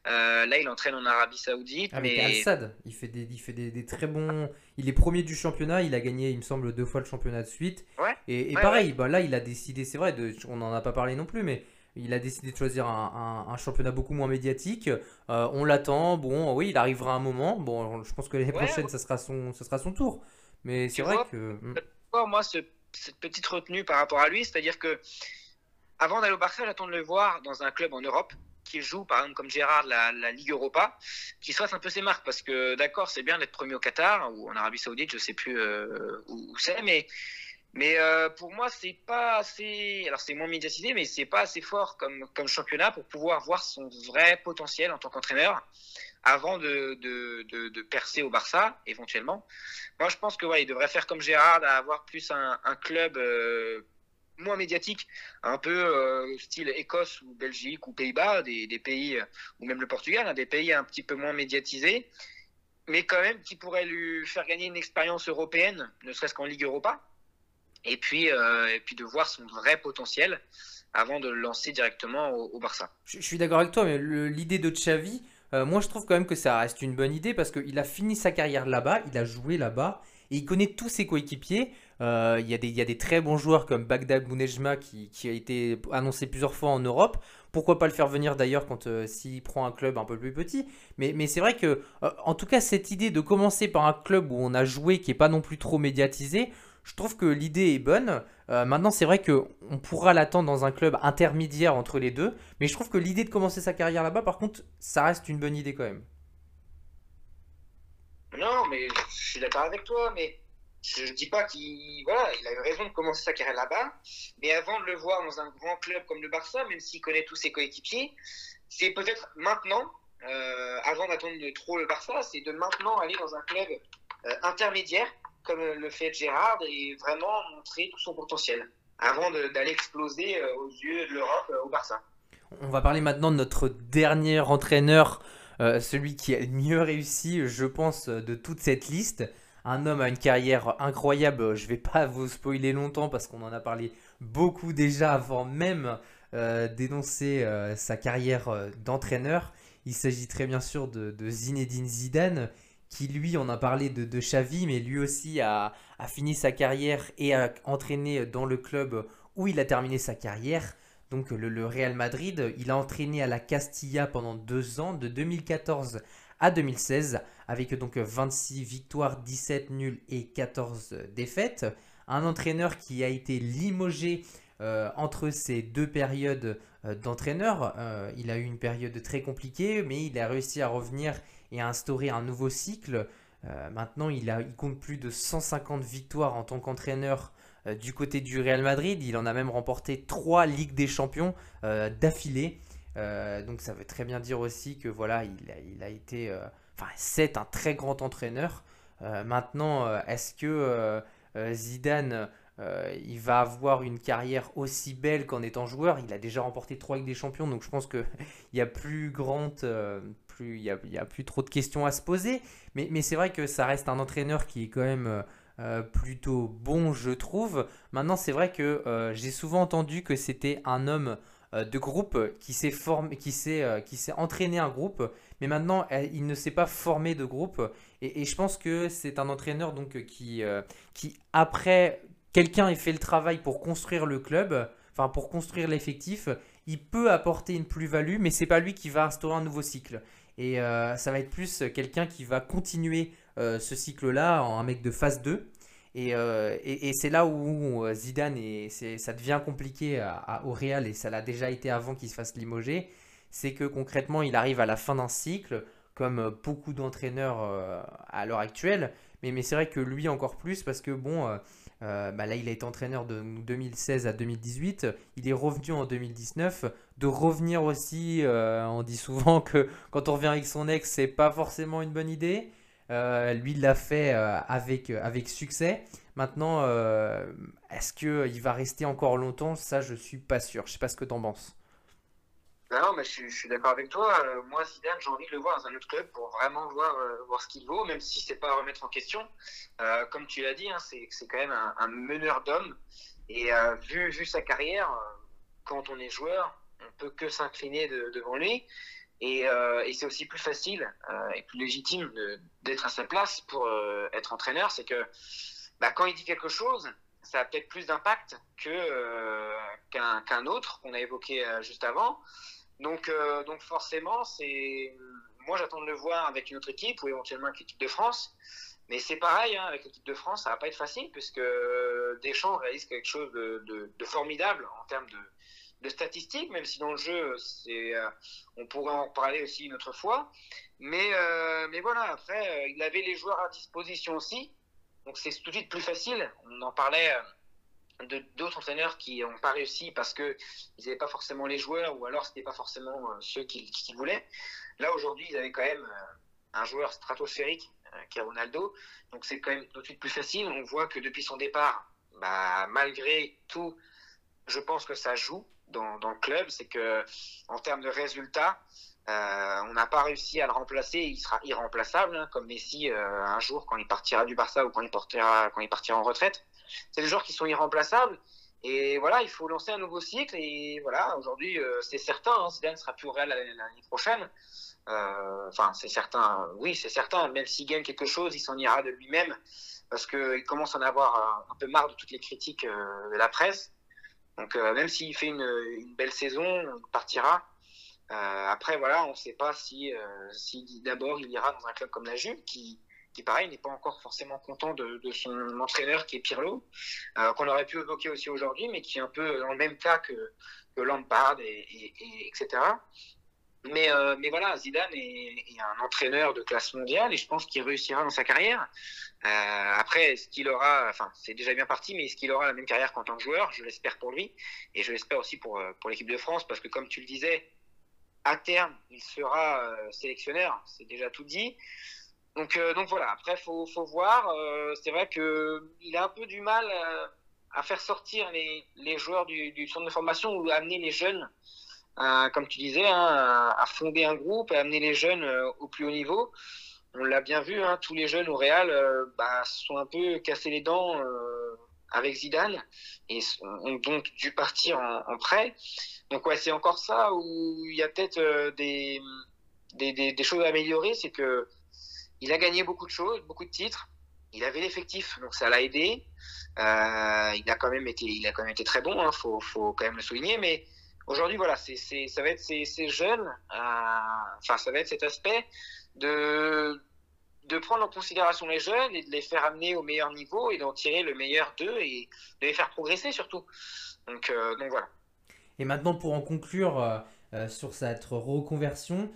Euh, là, il entraîne en Arabie Saoudite. Avec mais... Al-Sad, il fait, des, il fait des, des, très bons. Il est premier du championnat, il a gagné, il me semble, deux fois le championnat de suite. Ouais. Et, et ouais, pareil, ouais. Bah, là, il a décidé, c'est vrai, de, on n'en a pas parlé non plus, mais il a décidé de choisir un, un, un championnat beaucoup moins médiatique. Euh, on l'attend, bon, oui, il arrivera un moment. Bon, je pense que l'année prochaine, ça, sera son, ça sera son tour. Mais c'est vrai vois, que. hmm. moi, ce, cette petite retenue par rapport à lui, c'est-à-dire que avant d'aller au Barça, j'attends de le voir dans un club en Europe qui joue, par exemple, comme Gérard, la, Ligue Europa, qui fasse un peu ses marques. Parce que, d'accord, c'est bien d'être premier au Qatar ou en Arabie Saoudite, je sais plus euh, où, c'est, mais, euh, pour moi, c'est pas assez. Alors, c'est moins médiatisé, mais c'est pas assez fort comme championnat pour pouvoir voir son vrai potentiel en tant qu'entraîneur avant de, de, de, percer au Barça, éventuellement. Moi, je pense que ouais, il devrait faire comme Gérard, avoir plus un, club euh, moins médiatique, un peu euh, style Écosse ou Belgique ou Pays-Bas, des, des, pays, ou même le Portugal, hein, des pays un petit peu moins médiatisés, mais quand même qui pourraient lui faire gagner une expérience européenne, ne serait-ce qu'en Ligue Europa, et puis, euh, et puis de voir son vrai potentiel avant de le lancer directement au, au Barça. Je, je suis d'accord avec toi, mais l'idée de Xavi, euh, moi je trouve quand même que ça reste une bonne idée parce qu'il a fini sa carrière là-bas, il a joué là-bas et il connaît tous ses coéquipiers. Euh, il, y a des, très bons joueurs comme Bagdad Bounejma qui, a été annoncé plusieurs fois en Europe. Pourquoi pas le faire venir d'ailleurs quand euh, s'il prend un club un peu plus petit. Mais, c'est vrai que, en tout cas, cette idée de commencer par un club où on a joué qui est pas non plus trop médiatisé, je trouve que l'idée est bonne. Euh, maintenant, c'est vrai qu'on pourra l'attendre dans un club intermédiaire entre les deux. Mais je trouve que l'idée de commencer sa carrière là-bas, par contre, ça reste une bonne idée quand même. Non, mais je suis d'accord avec toi, mais je dis pas qu'il a eu raison de commencer sa carrière là-bas, mais avant de le voir dans un grand club comme le Barça, même s'il connaît tous ses coéquipiers, c'est peut-être maintenant, euh, avant d'attendre trop le Barça, c'est de maintenant aller dans un club euh, intermédiaire comme le fait Gérard et vraiment montrer tout son potentiel avant d'aller exploser euh, aux yeux de l'Europe euh, au Barça. On va parler maintenant de notre dernier entraîneur, euh, celui qui a le mieux réussi, je pense, de toute cette liste. Un homme à une carrière incroyable, je vais pas [LAUGHS] vous spoiler longtemps parce qu'on en a parlé beaucoup déjà avant même d'énoncer sa carrière d'entraîneur. Il s'agit très bien sûr de, de, Zinedine Zidane, qui lui, on a parlé de, de mais lui aussi a, fini sa carrière et a entraîné dans le club où il a terminé sa carrière. Donc le, le Real Madrid, il a entraîné à la Castilla pendant deux ans, de 2014 à 2016, avec donc 26 victoires, 17 nuls et 14 défaites. Un entraîneur qui a été limogé entre ces deux périodes d'entraîneur, il a eu une période très compliquée, mais il a réussi à revenir et à instaurer un nouveau cycle. maintenant, il, a, compte plus de 150 victoires en tant qu'entraîneur du côté du Real Madrid. Il en a même remporté trois Ligues des Champions d'affilée. donc ça veut très bien dire aussi que voilà, il a, a été, enfin c'est un très grand entraîneur. maintenant, est-ce que Zidane il va avoir une carrière aussi belle qu'en étant joueur? Il a déjà remporté trois Ligues des Champions, donc je pense qu'il [LAUGHS] n'y a plus grande, il y a, plus trop de questions à se poser. Mais, c'est vrai que ça reste un entraîneur qui est quand même euh, plutôt bon, je trouve. Maintenant, c'est vrai que euh, j'ai souvent entendu que c'était un homme euh, de groupe qui s'est formé, entraîné un groupe, mais maintenant il ne s'est pas formé de groupe. Et, je pense que c'est un entraîneur qui après quelqu'un ait fait le travail pour construire le club, enfin pour construire l'effectif, il peut apporter une plus-value, mais c'est pas lui qui va instaurer un nouveau cycle. Et ça va être plus quelqu'un qui va continuer euh, ce cycle-là en un mec de phase 2. Euh, et, et, c'est là où euh, Zidane, et ça devient compliqué à, au Real, et ça l'a déjà été avant qu'il se fasse limoger, c'est que concrètement, il arrive à la fin d'un cycle, comme beaucoup d'entraîneurs à l'heure actuelle, mais, mais c'est vrai que lui encore plus, parce que bon, bah là, il a été entraîneur de 2016 à 2018, il est revenu en 2019, de revenir aussi, on dit souvent que quand on revient avec son ex, c'est pas forcément une bonne idée, euh, lui, il l'a fait euh, avec, euh, avec succès. Maintenant, est-ce qu'il va rester encore longtemps? Ça, je suis pas sûr. Je sais pas ce que tu en penses. Non, mais je, suis d'accord avec toi. moi, Zidane, j'ai envie de le voir dans un autre club pour vraiment voir, voir ce qu'il vaut, même si c'est pas à remettre en question. comme tu l'as dit, hein, c'est quand même un, meneur d'hommes. Et vu, vu sa carrière, quand on est joueur, on peut que s'incliner devant lui. Euh, et, c'est aussi plus facile euh, et plus légitime d'être à sa place pour euh, être entraîneur. C'est que bah, quand il dit quelque chose, ça a peut-être plus d'impact qu'un autre qu'on a évoqué juste avant. Donc, donc forcément, c'est moi j'attends de le voir avec une autre équipe ou éventuellement avec l'équipe de France. Mais c'est pareil, hein, avec l'équipe de France, ça va pas être facile puisque Deschamps réalise quelque chose de, formidable en termes de, statistiques, même si dans le jeu, c'est, euh, on pourrait en parler aussi une autre fois. Mais, euh, mais voilà, après, euh, il avait les joueurs à disposition aussi. Donc c'est tout de suite plus facile. On en parlait d'autres entraîneurs qui n'ont pas réussi parce qu'ils n'avaient pas forcément les joueurs ou alors ce n'était pas forcément ceux qu'ils voulaient. Là aujourd'hui, ils avaient quand même un joueur stratosphérique qui est Ronaldo. Donc c'est quand même tout de suite plus facile. On voit que depuis son départ, bah, malgré tout, je pense que ça joue dans, le club, c'est que en termes de résultats, euh, on n'a pas réussi à le remplacer. Il sera irremplaçable, hein, comme Messi euh, un jour quand il partira du Barça ou quand il partira, quand il partira en retraite. C'est des joueurs qui sont irremplaçables. Et voilà, il faut lancer un nouveau cycle. Et voilà, aujourd'hui, euh, c'est certain, hein, Zidane sera plus au Real l'année prochaine. Euh, enfin, c'est certain, oui, c'est certain. Même s'il gagne quelque chose, il s'en ira de lui-même parce qu'il commence à en avoir un, peu marre de toutes les critiques de la presse. Donc euh, même s'il fait une, belle saison, on partira. Euh, après, voilà, on ne sait pas si, euh, d'abord il ira dans un club comme la Juve, qui pareil, n'est pas encore forcément content de, son entraîneur qui est Pirlo, qu'on aurait pu évoquer aussi aujourd'hui, mais qui est un peu dans le même cas que, Lampard, et, etc. Mais, euh, mais voilà, Zidane est, un entraîneur de classe mondiale et je pense qu'il réussira dans sa carrière. Euh, après, est-ce qu'il aura, enfin, c'est déjà bien parti, mais est-ce qu'il aura la même carrière qu'en tant que joueur? Je l'espère pour lui et je l'espère aussi pour, euh, pour l'équipe de France parce que, comme tu le disais, à terme, il sera euh, sélectionneur, c'est déjà tout dit. Donc, euh, donc voilà, après, faut, faut voir. c'est vrai qu'il a un peu du mal à faire sortir les, les joueurs du, du centre de formation ou amener les jeunes comme tu disais, hein, à, fonder un groupe, à amener les jeunes euh, au plus haut niveau. On l'a bien vu, hein, tous les jeunes au Real euh, bah, sont un peu cassés les dents euh, avec Zidane et ont donc dû partir en, prêt. Donc ouais, c'est encore ça où il y a peut-être des, des, des, choses à améliorer, c'est que il a gagné beaucoup de choses, beaucoup de titres. Il avait l'effectif, donc ça l'a aidé. Euh, il a quand même été, il a quand même été très bon, hein, faut, quand même le souligner, mais Aujourd'hui, voilà, ça va être ces, jeunes, euh, enfin, ça va être cet aspect de, prendre en considération les jeunes et de les faire amener au meilleur niveau et d'en tirer le meilleur d'eux et de les faire progresser surtout. Donc, donc voilà. Et maintenant, pour en conclure sur cette reconversion,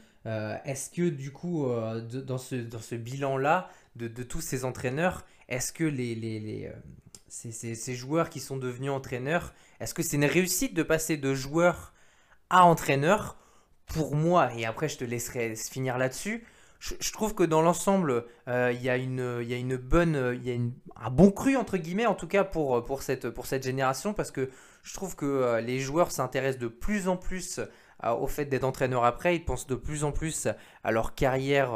est-ce que du coup, dans ce, dans ce bilan-là, de, de, tous ces entraîneurs, est-ce que les, les, les ces, ces, ces, joueurs qui sont devenus entraîneurs, est-ce que c'est une réussite de passer de joueur à entraîneur Pour moi, et après je te laisserai finir là-dessus, je, trouve que dans l'ensemble, euh, il y, a une, y a une bonne, il y a une, un bon cru entre guillemets en tout cas pour, pour, cette, pour cette génération parce que je trouve que euh, les joueurs s'intéressent de plus en plus euh, au fait d'être entraîneur après, ils pensent de plus en plus à leur carrière,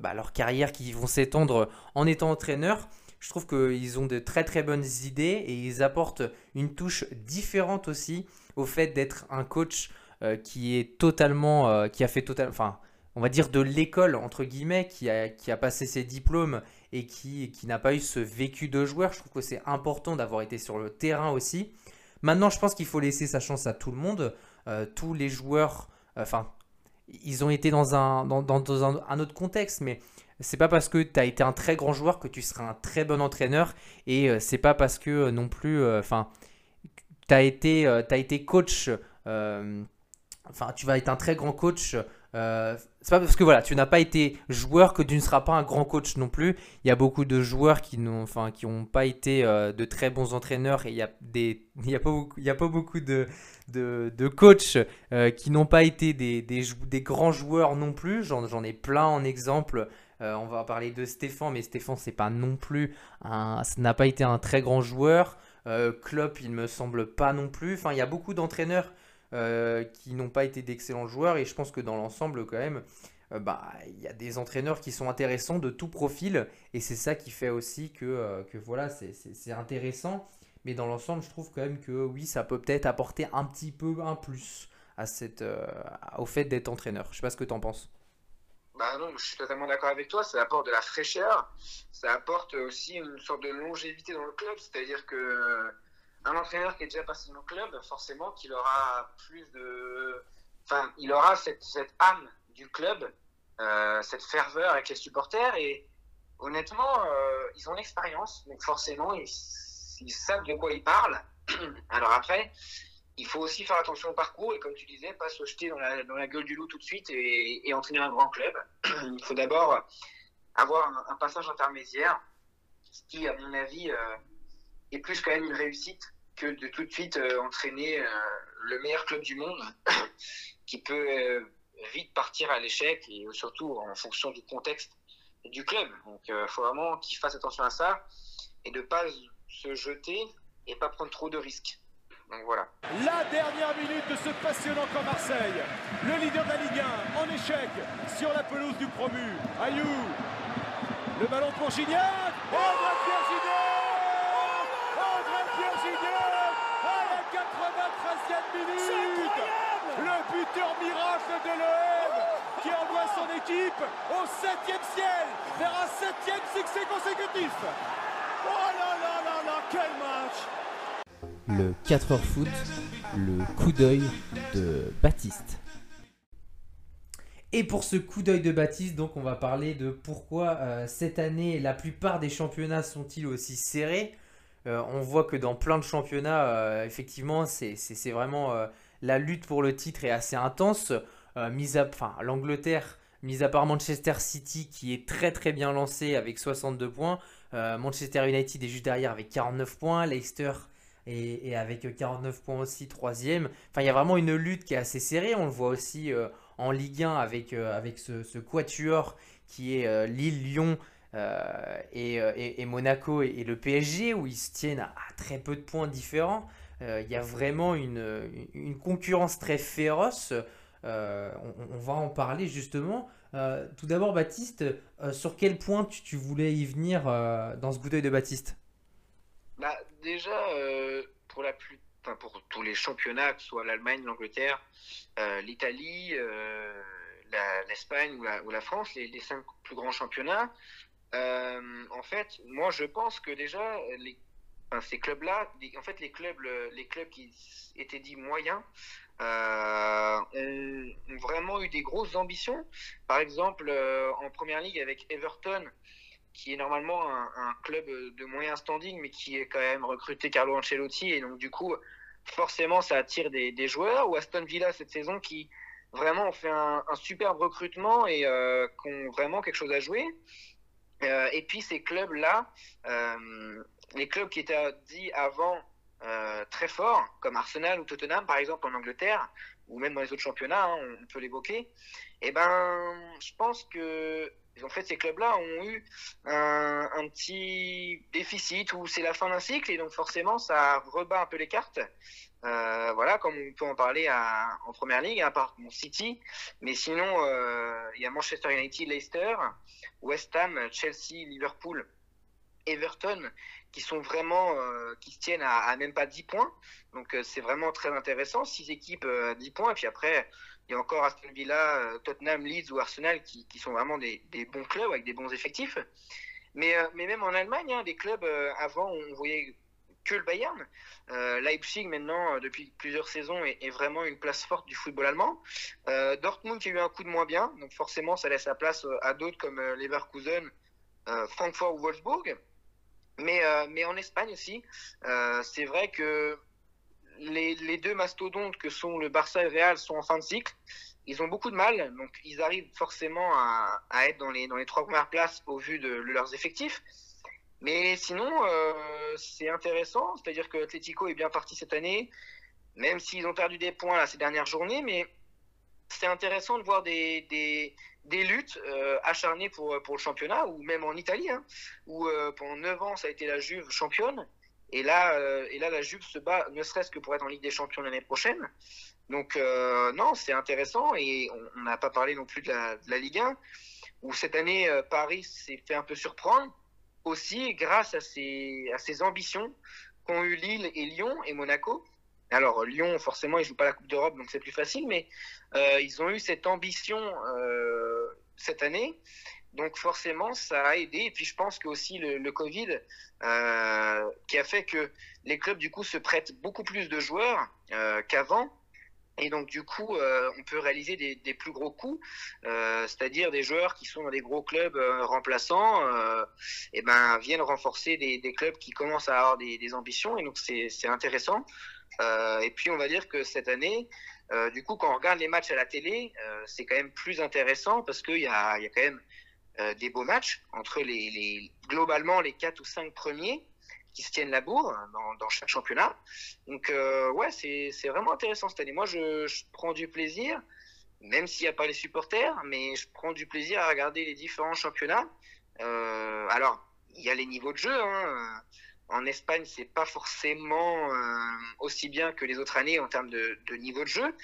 bah, leur carrière qui vont s'étendre en étant entraîneur. Je trouve qu'ils ont de très très bonnes idées et ils apportent une touche différente aussi au fait d'être un coach qui est totalement, qui a fait totalement, enfin on va dire, de l'école, entre guillemets, qui a, qui a passé ses diplômes et qui, qui n'a pas eu ce vécu de joueur. Je trouve que c'est important d'avoir été sur le terrain aussi. Maintenant, je pense qu'il faut laisser sa chance à tout le monde. Euh, tous les joueurs, euh, enfin, ils ont été dans un, dans, un, autre contexte, mais c'est pas parce que tu as été un très grand joueur que tu seras un très bon entraîneur. Et euh, c'est pas parce que non plus, enfin, tu as, été, as été coach, enfin, tu vas être un très grand coach euh, c'est pas parce que voilà, tu n'as pas été joueur que tu ne seras pas un grand coach non plus. Il y a beaucoup de joueurs qui n'ont, pas été euh, de très bons entraîneurs [LAUGHS] il y a pas beaucoup, de, coachs euh, qui n'ont pas été des, grands joueurs non plus. J'en, ai plein en exemple. on va parler de Stéphane, mais Stéphane c'est pas non plus un, ça n'a pas été un très grand joueur. Klopp, il me semble pas non plus. Enfin, il y a beaucoup d'entraîneurs euh, qui n'ont pas été d'excellents joueurs. Et je pense que dans l'ensemble, quand même, euh, bah, il y a des entraîneurs qui sont intéressants de tout profil. Et c'est ça qui fait aussi que, euh, que voilà, c'est intéressant. Mais dans l'ensemble, je trouve quand même que oui, ça peut peut-être apporter un petit peu un plus à cette, au fait d'être entraîneur. Je sais pas ce que tu en penses. Bah non, je suis totalement d'accord avec toi. Ça apporte de la fraîcheur. Ça apporte aussi une sorte de longévité dans le club. C'est-à-dire que un entraîneur qui est déjà passé dans le club, forcément qu'il aura plus de. Enfin, il aura cette, cette âme du club, euh, cette ferveur avec les supporters. Et honnêtement, euh, ils ont l'expérience, donc forcément, ils, savent de quoi ils parlent. [CLEARS THROAT] Alors après, il faut aussi faire attention au parcours et, comme tu disais, pas se jeter dans la, dans la gueule du loup tout de suite et, entraîner un grand club. [CLEARS THROAT] il faut d'abord avoir un, passage intermédiaire, ce qui, à mon avis, euh, est plus quand même une réussite que de tout de suite euh, entraîner euh, le meilleur club du monde [COUGHS] qui peut euh, vite partir à l'échec et surtout en fonction du contexte du club. Donc il faut vraiment qu'il fasse attention à ça et de ne pas se jeter et pas prendre trop de risques. Donc voilà. La dernière minute de ce passionnant comme Marseille. Le leader de la Ligue 1 en échec sur la pelouse du promu. Ayou. Le ballon pour Gignac. Oh, Miracle de l'OM qui envoie son équipe au septième ciel vers un septième succès consécutif. Oh là là là là, quel match Le 4 heures foot, le coup d'œil de Baptiste. Et pour ce coup d'œil de Baptiste, donc on va parler de pourquoi euh, cette année la plupart des championnats sont-ils aussi serrés. Euh, on voit que dans plein de championnats, euh, effectivement, c'est vraiment euh, la lutte pour le titre est assez intense. enfin, l'Angleterre, mis à part Manchester City qui est très très bien lancé avec 62 points, Manchester United est juste derrière avec 49 points, Leicester est, avec 49 points aussi, troisième. Enfin, il y a vraiment une lutte qui est assez serrée. On le voit aussi en Ligue 1 avec, ce, quatuor qui est Lille-Lyon. Euh, euh, et, Monaco et, le PSG où ils se tiennent à, très peu de points différents. Euh, il y a vraiment une, une, concurrence très féroce. On, va en parler justement. tout d'abord, Baptiste, sur quel point tu, voulais y venir dans ce bouteille de Baptiste? Bah, Déjà, pour, la plus, pour tous les championnats, que ce soit l'Allemagne, l'Angleterre, l'Italie, l'Espagne ou la, ou la, France, les, les, cinq plus grands championnats, euh, en fait, moi, je pense que déjà, les, ces clubs-là, en fait, les clubs, les clubs qui étaient dits moyens, euh, ont, vraiment eu des grosses ambitions. Par exemple, euh, en première ligue avec Everton, qui est normalement un, club de moyen standing, mais qui est quand même recruté Carlo Ancelotti, et donc du coup, forcément, ça attire des, joueurs. Ou Aston Villa cette saison qui vraiment ont fait un, un superbe recrutement et euh, qui ont vraiment quelque chose à jouer. Euh, et puis ces clubs-là, les clubs qui étaient dit avant euh, très forts, comme Arsenal ou Tottenham par exemple en Angleterre, ou même dans les autres championnats, hein, on, peut l'évoquer, et eh ben, je pense que en fait, ces clubs-là ont eu un, petit déficit où c'est la fin d'un cycle et donc forcément ça rebat un peu les cartes. Euh, voilà, comme on peut en parler en première ligue, à part mon City, mais sinon euh, il y a Manchester United, Leicester, West Ham, Chelsea, Liverpool, Everton qui sont vraiment euh, qui se tiennent à, même pas 10 points. Donc euh, c'est vraiment très intéressant, six équipes à 10 points et puis après il y a encore Aston Villa, euh, Tottenham, Leeds ou Arsenal qui, qui sont vraiment des, des, bons clubs avec des bons effectifs. Mais, euh, mais même en Allemagne, hein, des clubs euh, avant, on voyait que le Bayern. Euh, Leipzig, maintenant, depuis plusieurs saisons, est, vraiment une place forte du football allemand. Euh, Dortmund qui a eu un coup de moins bien, donc forcément, ça laisse la place à d'autres comme Leverkusen, Francfort ou Wolfsburg. Mais, mais en Espagne aussi, c'est vrai que les, les, deux mastodontes que sont le Barça et le Real sont en fin de cycle. Ils ont beaucoup de mal, donc ils arrivent forcément à, à être dans les, dans les trois premières places au vu de, de leurs effectifs. Mais sinon, euh, c'est intéressant, c'est-à-dire que Atletico est bien parti cette année, même s'ils ont perdu des points là, ces dernières journées, mais c'est intéressant de voir des, des, des luttes euh, acharnées pour, pour le championnat, ou même en Italie, hein, où euh, pendant 9 ans, ça a été la Juve championne. Et là, euh, et là, la Juve se bat, ne serait-ce que pour être en Ligue des Champions l'année prochaine. Donc, euh, non, c'est intéressant. Et on n'a pas parlé non plus de la, Ligue 1, où cette année, euh, Paris s'est fait un peu surprendre, aussi grâce à ses, à ses ambitions qu'ont eu Lille et Lyon et Monaco. Alors, Lyon, forcément, ils jouent pas la Coupe d'Europe, donc c'est plus facile, mais euh, ils ont eu cette ambition euh, cette année. Donc forcément, ça a aidé. Et puis je pense que aussi le, Covid euh, qui a fait que les clubs du coup se prêtent beaucoup plus de joueurs qu'avant. Et donc du coup, on peut réaliser des, plus gros coups, c'est-à-dire des joueurs qui sont dans des gros clubs remplaçants, et ben viennent renforcer des, des, clubs qui commencent à avoir des, des ambitions. Et donc c'est intéressant. Et puis on va dire que cette année, du coup, quand on regarde les matchs à la télé, c'est quand même plus intéressant parce qu'il y a, quand même euh, des beaux matchs entre les, globalement les quatre ou cinq premiers qui se tiennent la bourre dans, dans chaque championnat. Donc euh, ouais, c'est vraiment intéressant cette année. Moi, je, je prends du plaisir, même s'il n'y a pas les supporters, mais je prends du plaisir à regarder les différents championnats. Euh, alors, il y a les niveaux de jeu. Hein. En Espagne, c'est pas forcément euh, aussi bien que les autres années en termes de, niveau de jeu,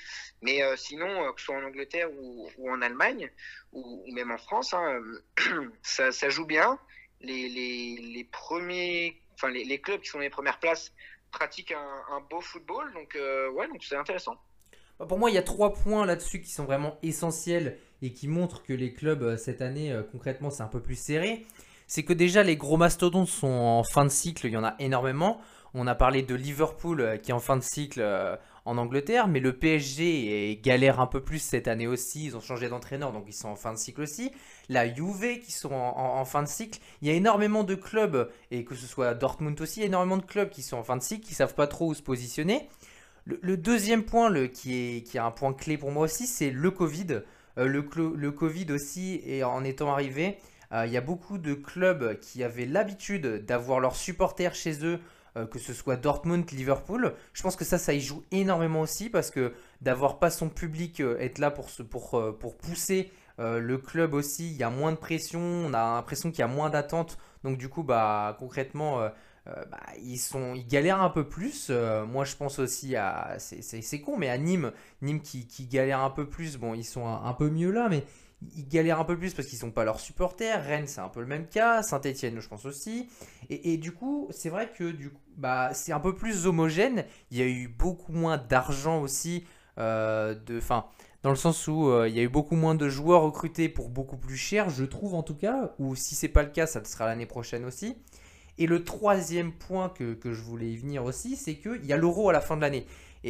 mais euh, sinon, euh, que ce soit en Angleterre ou, en Allemagne ou, même en France, hein, [CLEARS THROAT] ça, joue bien. Les, premiers, enfin les, clubs qui sont les premières places pratiquent un, un beau football, donc ouais, donc c'est intéressant. Bah, pour moi, il y a trois points là-dessus qui sont vraiment essentiels et qui montrent que les clubs cette année, concrètement, c'est un peu plus serré c'est que déjà les gros mastodontes sont en fin de cycle, il y en a énormément. On a parlé de Liverpool euh, qui est en fin de cycle euh, en Angleterre, mais le PSG galère un peu plus cette année aussi. Ils ont changé d'entraîneur, donc ils sont en fin de cycle aussi. La Juve qui sont en, fin de cycle. Il y a énormément de clubs, et que ce soit Dortmund aussi, il y a énormément de clubs qui sont en fin de cycle, qui savent pas trop où se positionner. Le, deuxième point, qui, est, qui est un point clé pour moi aussi, c'est le Covid. Euh, le, le Covid aussi, et en étant arrivé, il y a beaucoup de clubs qui avaient l'habitude d'avoir leurs supporters chez eux, euh, que ce soit Dortmund, Liverpool. Je pense que ça, ça y joue énormément aussi parce que d'avoir pas son public euh, être là pour, pour, euh, pour pousser le club aussi, il y a moins de pression, on a l'impression qu'il y a moins d'attente. Donc du coup, bah, concrètement, bah, ils, sont, ils galèrent un peu plus. moi, je pense aussi à... C'est con, mais à Nîmes, Nîmes qui, qui galère un peu plus. Bon, ils sont un peu mieux là, mais ils galèrent un peu plus parce qu'ils sont pas leurs supporters. Rennes, c'est un peu le même cas. Saint-Etienne, je pense aussi. Et, du coup, c'est vrai que du coup, bah, c'est un peu plus homogène. Il y a eu beaucoup moins d'argent aussi. Euh, de, fin, dans le sens où euh, il y a eu beaucoup moins de joueurs recrutés pour beaucoup plus cher, je trouve en tout cas. Ou si c'est pas le cas, ça sera l'année prochaine aussi. Et le troisième point que, je voulais y venir aussi, c'est qu'il y a l'euro à la fin de l'année.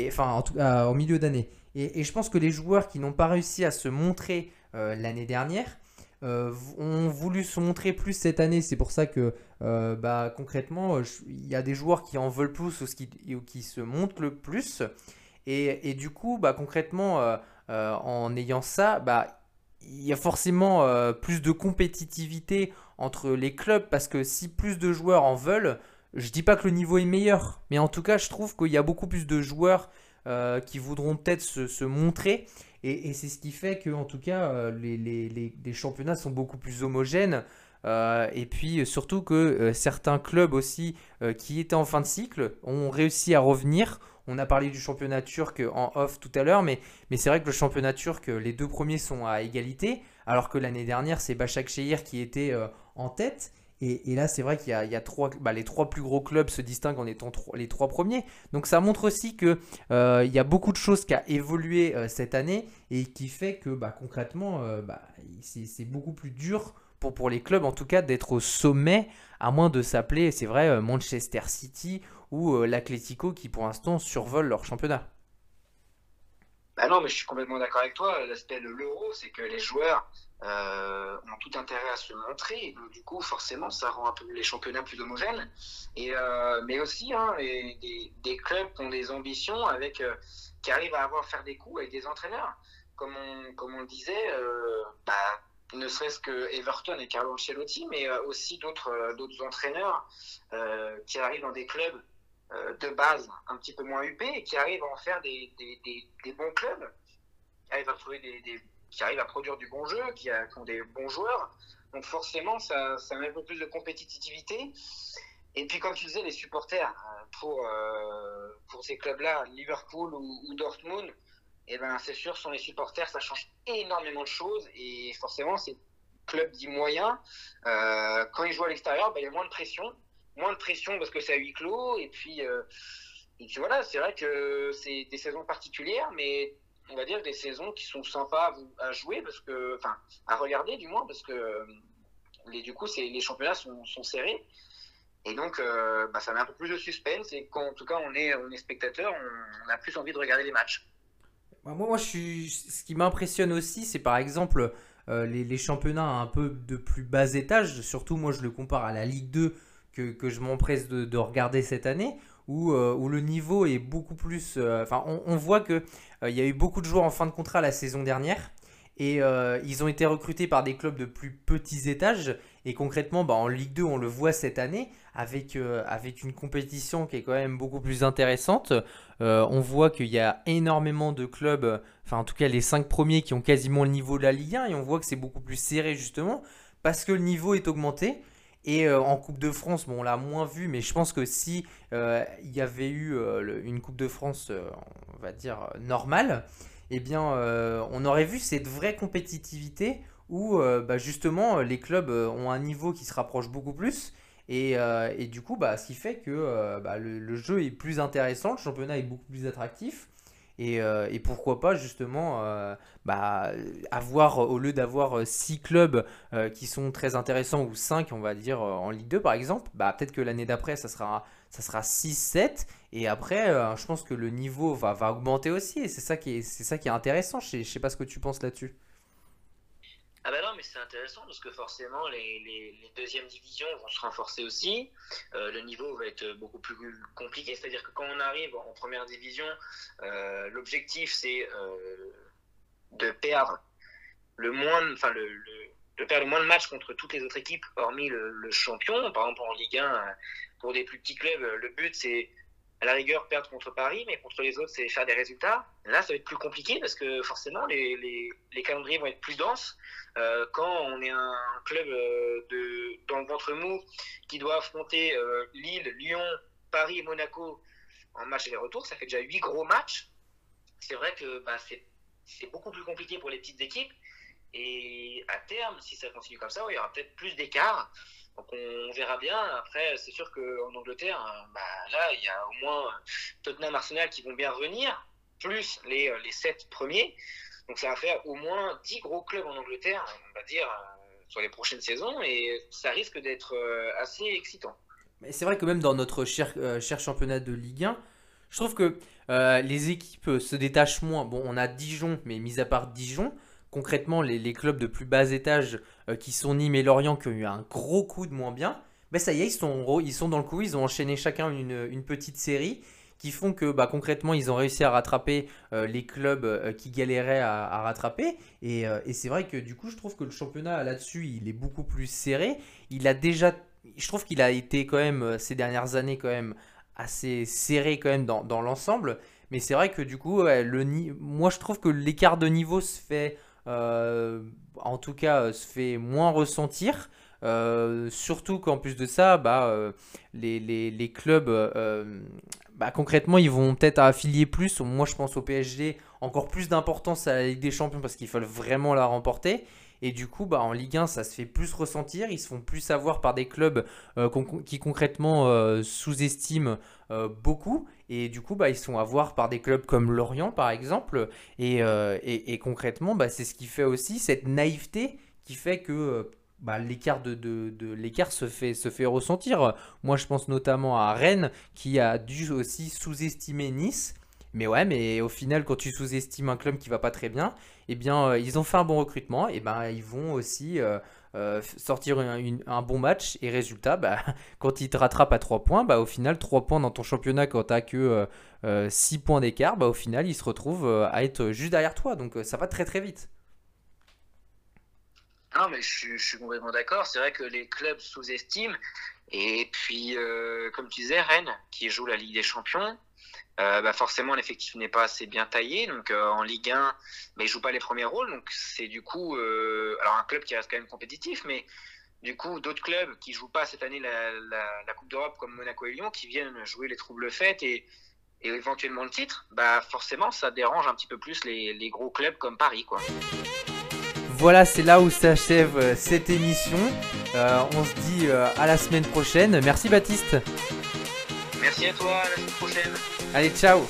Enfin, en tout, euh, au milieu d'année. Et, je pense que les joueurs qui n'ont pas réussi à se montrer l'année dernière, ont voulu se montrer plus cette année. C'est pour ça que bah, concrètement, il y a des joueurs qui en veulent plus ou qui, qui se montrent le plus. Et, et du coup, bah, concrètement, en ayant ça, bah, il y a forcément plus de compétitivité entre les clubs parce que si plus de joueurs en veulent, je dis pas que le niveau est meilleur, mais en tout cas, je trouve qu'il y a beaucoup plus de joueurs euh, qui voudront peut-être se, montrer. Et, c'est ce qui fait que, en tout cas, euh, les, championnats sont beaucoup plus homogènes. Euh, et puis surtout que certains clubs aussi qui étaient en fin de cycle ont réussi à revenir. On a parlé du championnat turc en off tout à l'heure, mais, mais c'est vrai que le championnat turc, les deux premiers sont à égalité, alors que l'année dernière, c'est Başakşehir qui était en tête. Et, là, c'est vrai qu'il y a, bah, les trois plus gros clubs se distinguent en étant les trois premiers. Donc ça montre aussi qu'il euh, y a beaucoup de choses qui ont évolué euh, cette année et qui fait que bah, concrètement, euh, bah, c'est beaucoup plus dur pour, pour les clubs, en tout cas, d'être au sommet, à moins de s'appeler, c'est vrai, Manchester City ou l'Atlético qui pour l'instant survolent leur championnat. Bah non, mais je suis complètement d'accord avec toi. L'aspect de l'euro, c'est que les joueurs euh, ont tout intérêt à se montrer. donc, du coup, forcément, ça rend un peu les championnats plus homogènes. Et, euh, mais aussi, hein, des, des, clubs qui ont des ambitions, avec, euh, qui arrivent à avoir faire des coups avec des entraîneurs. Comme on, comme on le disait, bah, ne serait-ce que Everton et Carlo Ancelotti, mais aussi d'autres d'autres entraîneurs qui arrivent dans des clubs de base un petit peu moins huppés et qui arrivent à en faire des, des, des, bons clubs, arrivent à trouver des, qui arrivent à produire du bon jeu, qui, ont des bons joueurs. Donc forcément, ça, ça met un peu plus de compétitivité. Et puis, comme tu disais, les supporters euh, pour, euh, pour ces clubs-là, Liverpool ou, Dortmund, eh ben, c'est sûr, sont les supporters, ça change énormément de choses. Et forcément, ces clubs dits moyens, euh, quand ils jouent à l'extérieur, ben, il y a moins de pression. Moins de pression parce que c'est à huis clos. Et puis, et puis voilà, c'est vrai que c'est des saisons particulières, mais on va dire, des saisons qui sont sympas à, jouer, parce que, enfin, à regarder du moins, parce que euh, les, du coup, les championnats sont, serrés. Et donc, euh, bah, ça met un peu plus de suspense. Et quand, en tout cas, on est, on est spectateur, on, a plus envie de regarder les matchs. Bah, moi, moi je ce qui m'impressionne aussi, c'est par exemple euh, les, championnats un peu de plus bas étage. Surtout, moi, je le compare à la Ligue 2 que, que je m'empresse de, de, regarder cette année, où, où, le niveau est beaucoup plus. Enfin, on, voit que euh, il y a eu beaucoup de joueurs en fin de contrat la saison dernière. Et euh, ils ont été recrutés par des clubs de plus petits étages. Et concrètement, bah, en Ligue 2, on le voit cette année, avec, euh, avec une compétition qui est quand même beaucoup plus intéressante. on voit qu'il y a énormément de clubs, enfin en tout cas les 5 premiers qui ont quasiment le niveau de la Ligue 1. Et on voit que c'est beaucoup plus serré justement, parce que le niveau est augmenté. Et en Coupe de France, bon, on l'a moins vu, mais je pense que si il y avait eu une Coupe de France, on va dire, euh, normal, eh bien, euh, on aurait vu cette vraie compétitivité où euh, bah, justement les clubs ont un niveau qui se rapproche beaucoup plus. Et, du coup, bah, ce qui fait que bah, le, jeu est plus intéressant, le championnat est beaucoup plus attractif. Et, pourquoi pas justement bah, avoir, au lieu d'avoir 6 clubs qui sont très intéressants, ou 5 on va dire en Ligue 2 par exemple, bah, peut-être que l'année d'après ça sera, ça sera 6-7 et après, euh, je pense que le niveau va, va augmenter aussi. Et c'est ça, qui est, ça qui est intéressant. Je ne sais pas ce que tu penses là-dessus. Ah bah non, mais c'est intéressant parce que forcément, les, les, deuxièmes divisions vont se renforcer aussi. Euh, le niveau va être beaucoup plus compliqué. C'est-à-dire que quand on arrive en première division, euh, l'objectif, c'est de perdre le moins, enfin le, de perdre le moins de matchs contre toutes les autres équipes, hormis le, le champion. Par exemple, en Ligue 1, pour des plus petits clubs, le but, c'est à la rigueur perdre contre Paris, mais contre les autres, c'est faire des résultats. Là, ça va être plus compliqué parce que forcément, les, calendriers vont être plus denses. Euh, quand on est un club euh, de, dans le ventre mou qui doit affronter euh, Lille, Lyon, Paris et Monaco en match aller retour, ça fait déjà huit gros matchs. C'est vrai que bah, c'est beaucoup plus compliqué pour les petites équipes. Et à terme, si ça continue comme ça, il y aura peut-être plus d'écart. Donc on verra bien. Après, c'est sûr qu'en Angleterre, euh, bah, là, il y a au moins Tottenham Arsenal qui vont bien revenir, plus les, euh, les 7 premiers. Donc ça va faire au moins 10 gros clubs en Angleterre, on va dire, euh, sur les prochaines saisons, et ça risque d'être assez excitant. Mais c'est vrai que même dans notre cher, cher championnat de Ligue 1, je trouve que les équipes se détachent moins. Bon, on a Dijon, mais mis à part Dijon, concrètement, les, clubs de plus bas étage qui sont Nîmes et Lorient qui ont eu un gros coup de moins bien, ben ça y est, ils sont, ils sont dans le coup, ils ont enchaîné chacun une, petite série qui font que bah, concrètement ils ont réussi à rattraper euh, les clubs euh, qui galéraient à, rattraper. Euh, et, c'est vrai que du coup je trouve que le championnat là-dessus il est beaucoup plus serré. Il a déjà, je trouve qu'il a été quand même ces dernières années quand même assez serré quand même dans, l'ensemble. Mais c'est vrai que du coup le, moi je trouve que l'écart de niveau se fait, en tout cas se fait moins ressentir. surtout qu'en plus de ça, bah, les, clubs bah, concrètement, ils vont peut-être affilier plus. Moi, je pense au PSG, encore plus d'importance à la Ligue des Champions parce qu'il faut vraiment la remporter. Et du coup, bah, en Ligue 1, ça se fait plus ressentir. Ils se font plus savoir par des clubs euh, qui concrètement euh, sous-estiment euh, beaucoup. Et du coup, bah, ils sont à voir par des clubs comme Lorient, par exemple. Et, et, et concrètement, bah, c'est ce qui fait aussi cette naïveté qui fait que bah, l'écart de, de, l'écart se fait, se fait ressentir. Moi, je pense notamment à Rennes qui a dû aussi sous-estimer Nice. Mais ouais, mais au final, quand tu sous-estimes un club qui va pas très bien, eh bien, euh, ils ont fait un bon recrutement, et ben ils vont aussi euh, euh, sortir un, bon match. Et résultat, bah, [LAUGHS] quand ils te rattrapent à 3 points, bah, au final, 3 points dans ton championnat quand tu que 6 points d'écart, bah, au final, ils se retrouvent à être juste derrière toi. Donc ça va très très vite. Non, mais je, suis complètement d'accord. C'est vrai que les clubs sous-estiment. Et puis, euh, comme tu disais, Rennes, qui joue la Ligue des Champions, euh, bah forcément, l'effectif n'est pas assez bien taillé. Donc, euh, en Ligue 1, mais il joue pas les premiers rôles. Donc, c'est du coup, alors un club qui reste quand même compétitif, mais du coup, d'autres clubs qui jouent pas cette année la, la, Coupe d'Europe comme Monaco et Lyon, qui viennent jouer les troubles faites et, et éventuellement le titre, bah forcément, ça dérange un petit peu plus les, les gros clubs comme Paris, quoi. Voilà, c'est là où s'achève euh, cette émission. Euh, on se dit euh, à la semaine prochaine. Merci Baptiste. Merci à toi, à la semaine prochaine. Allez, ciao.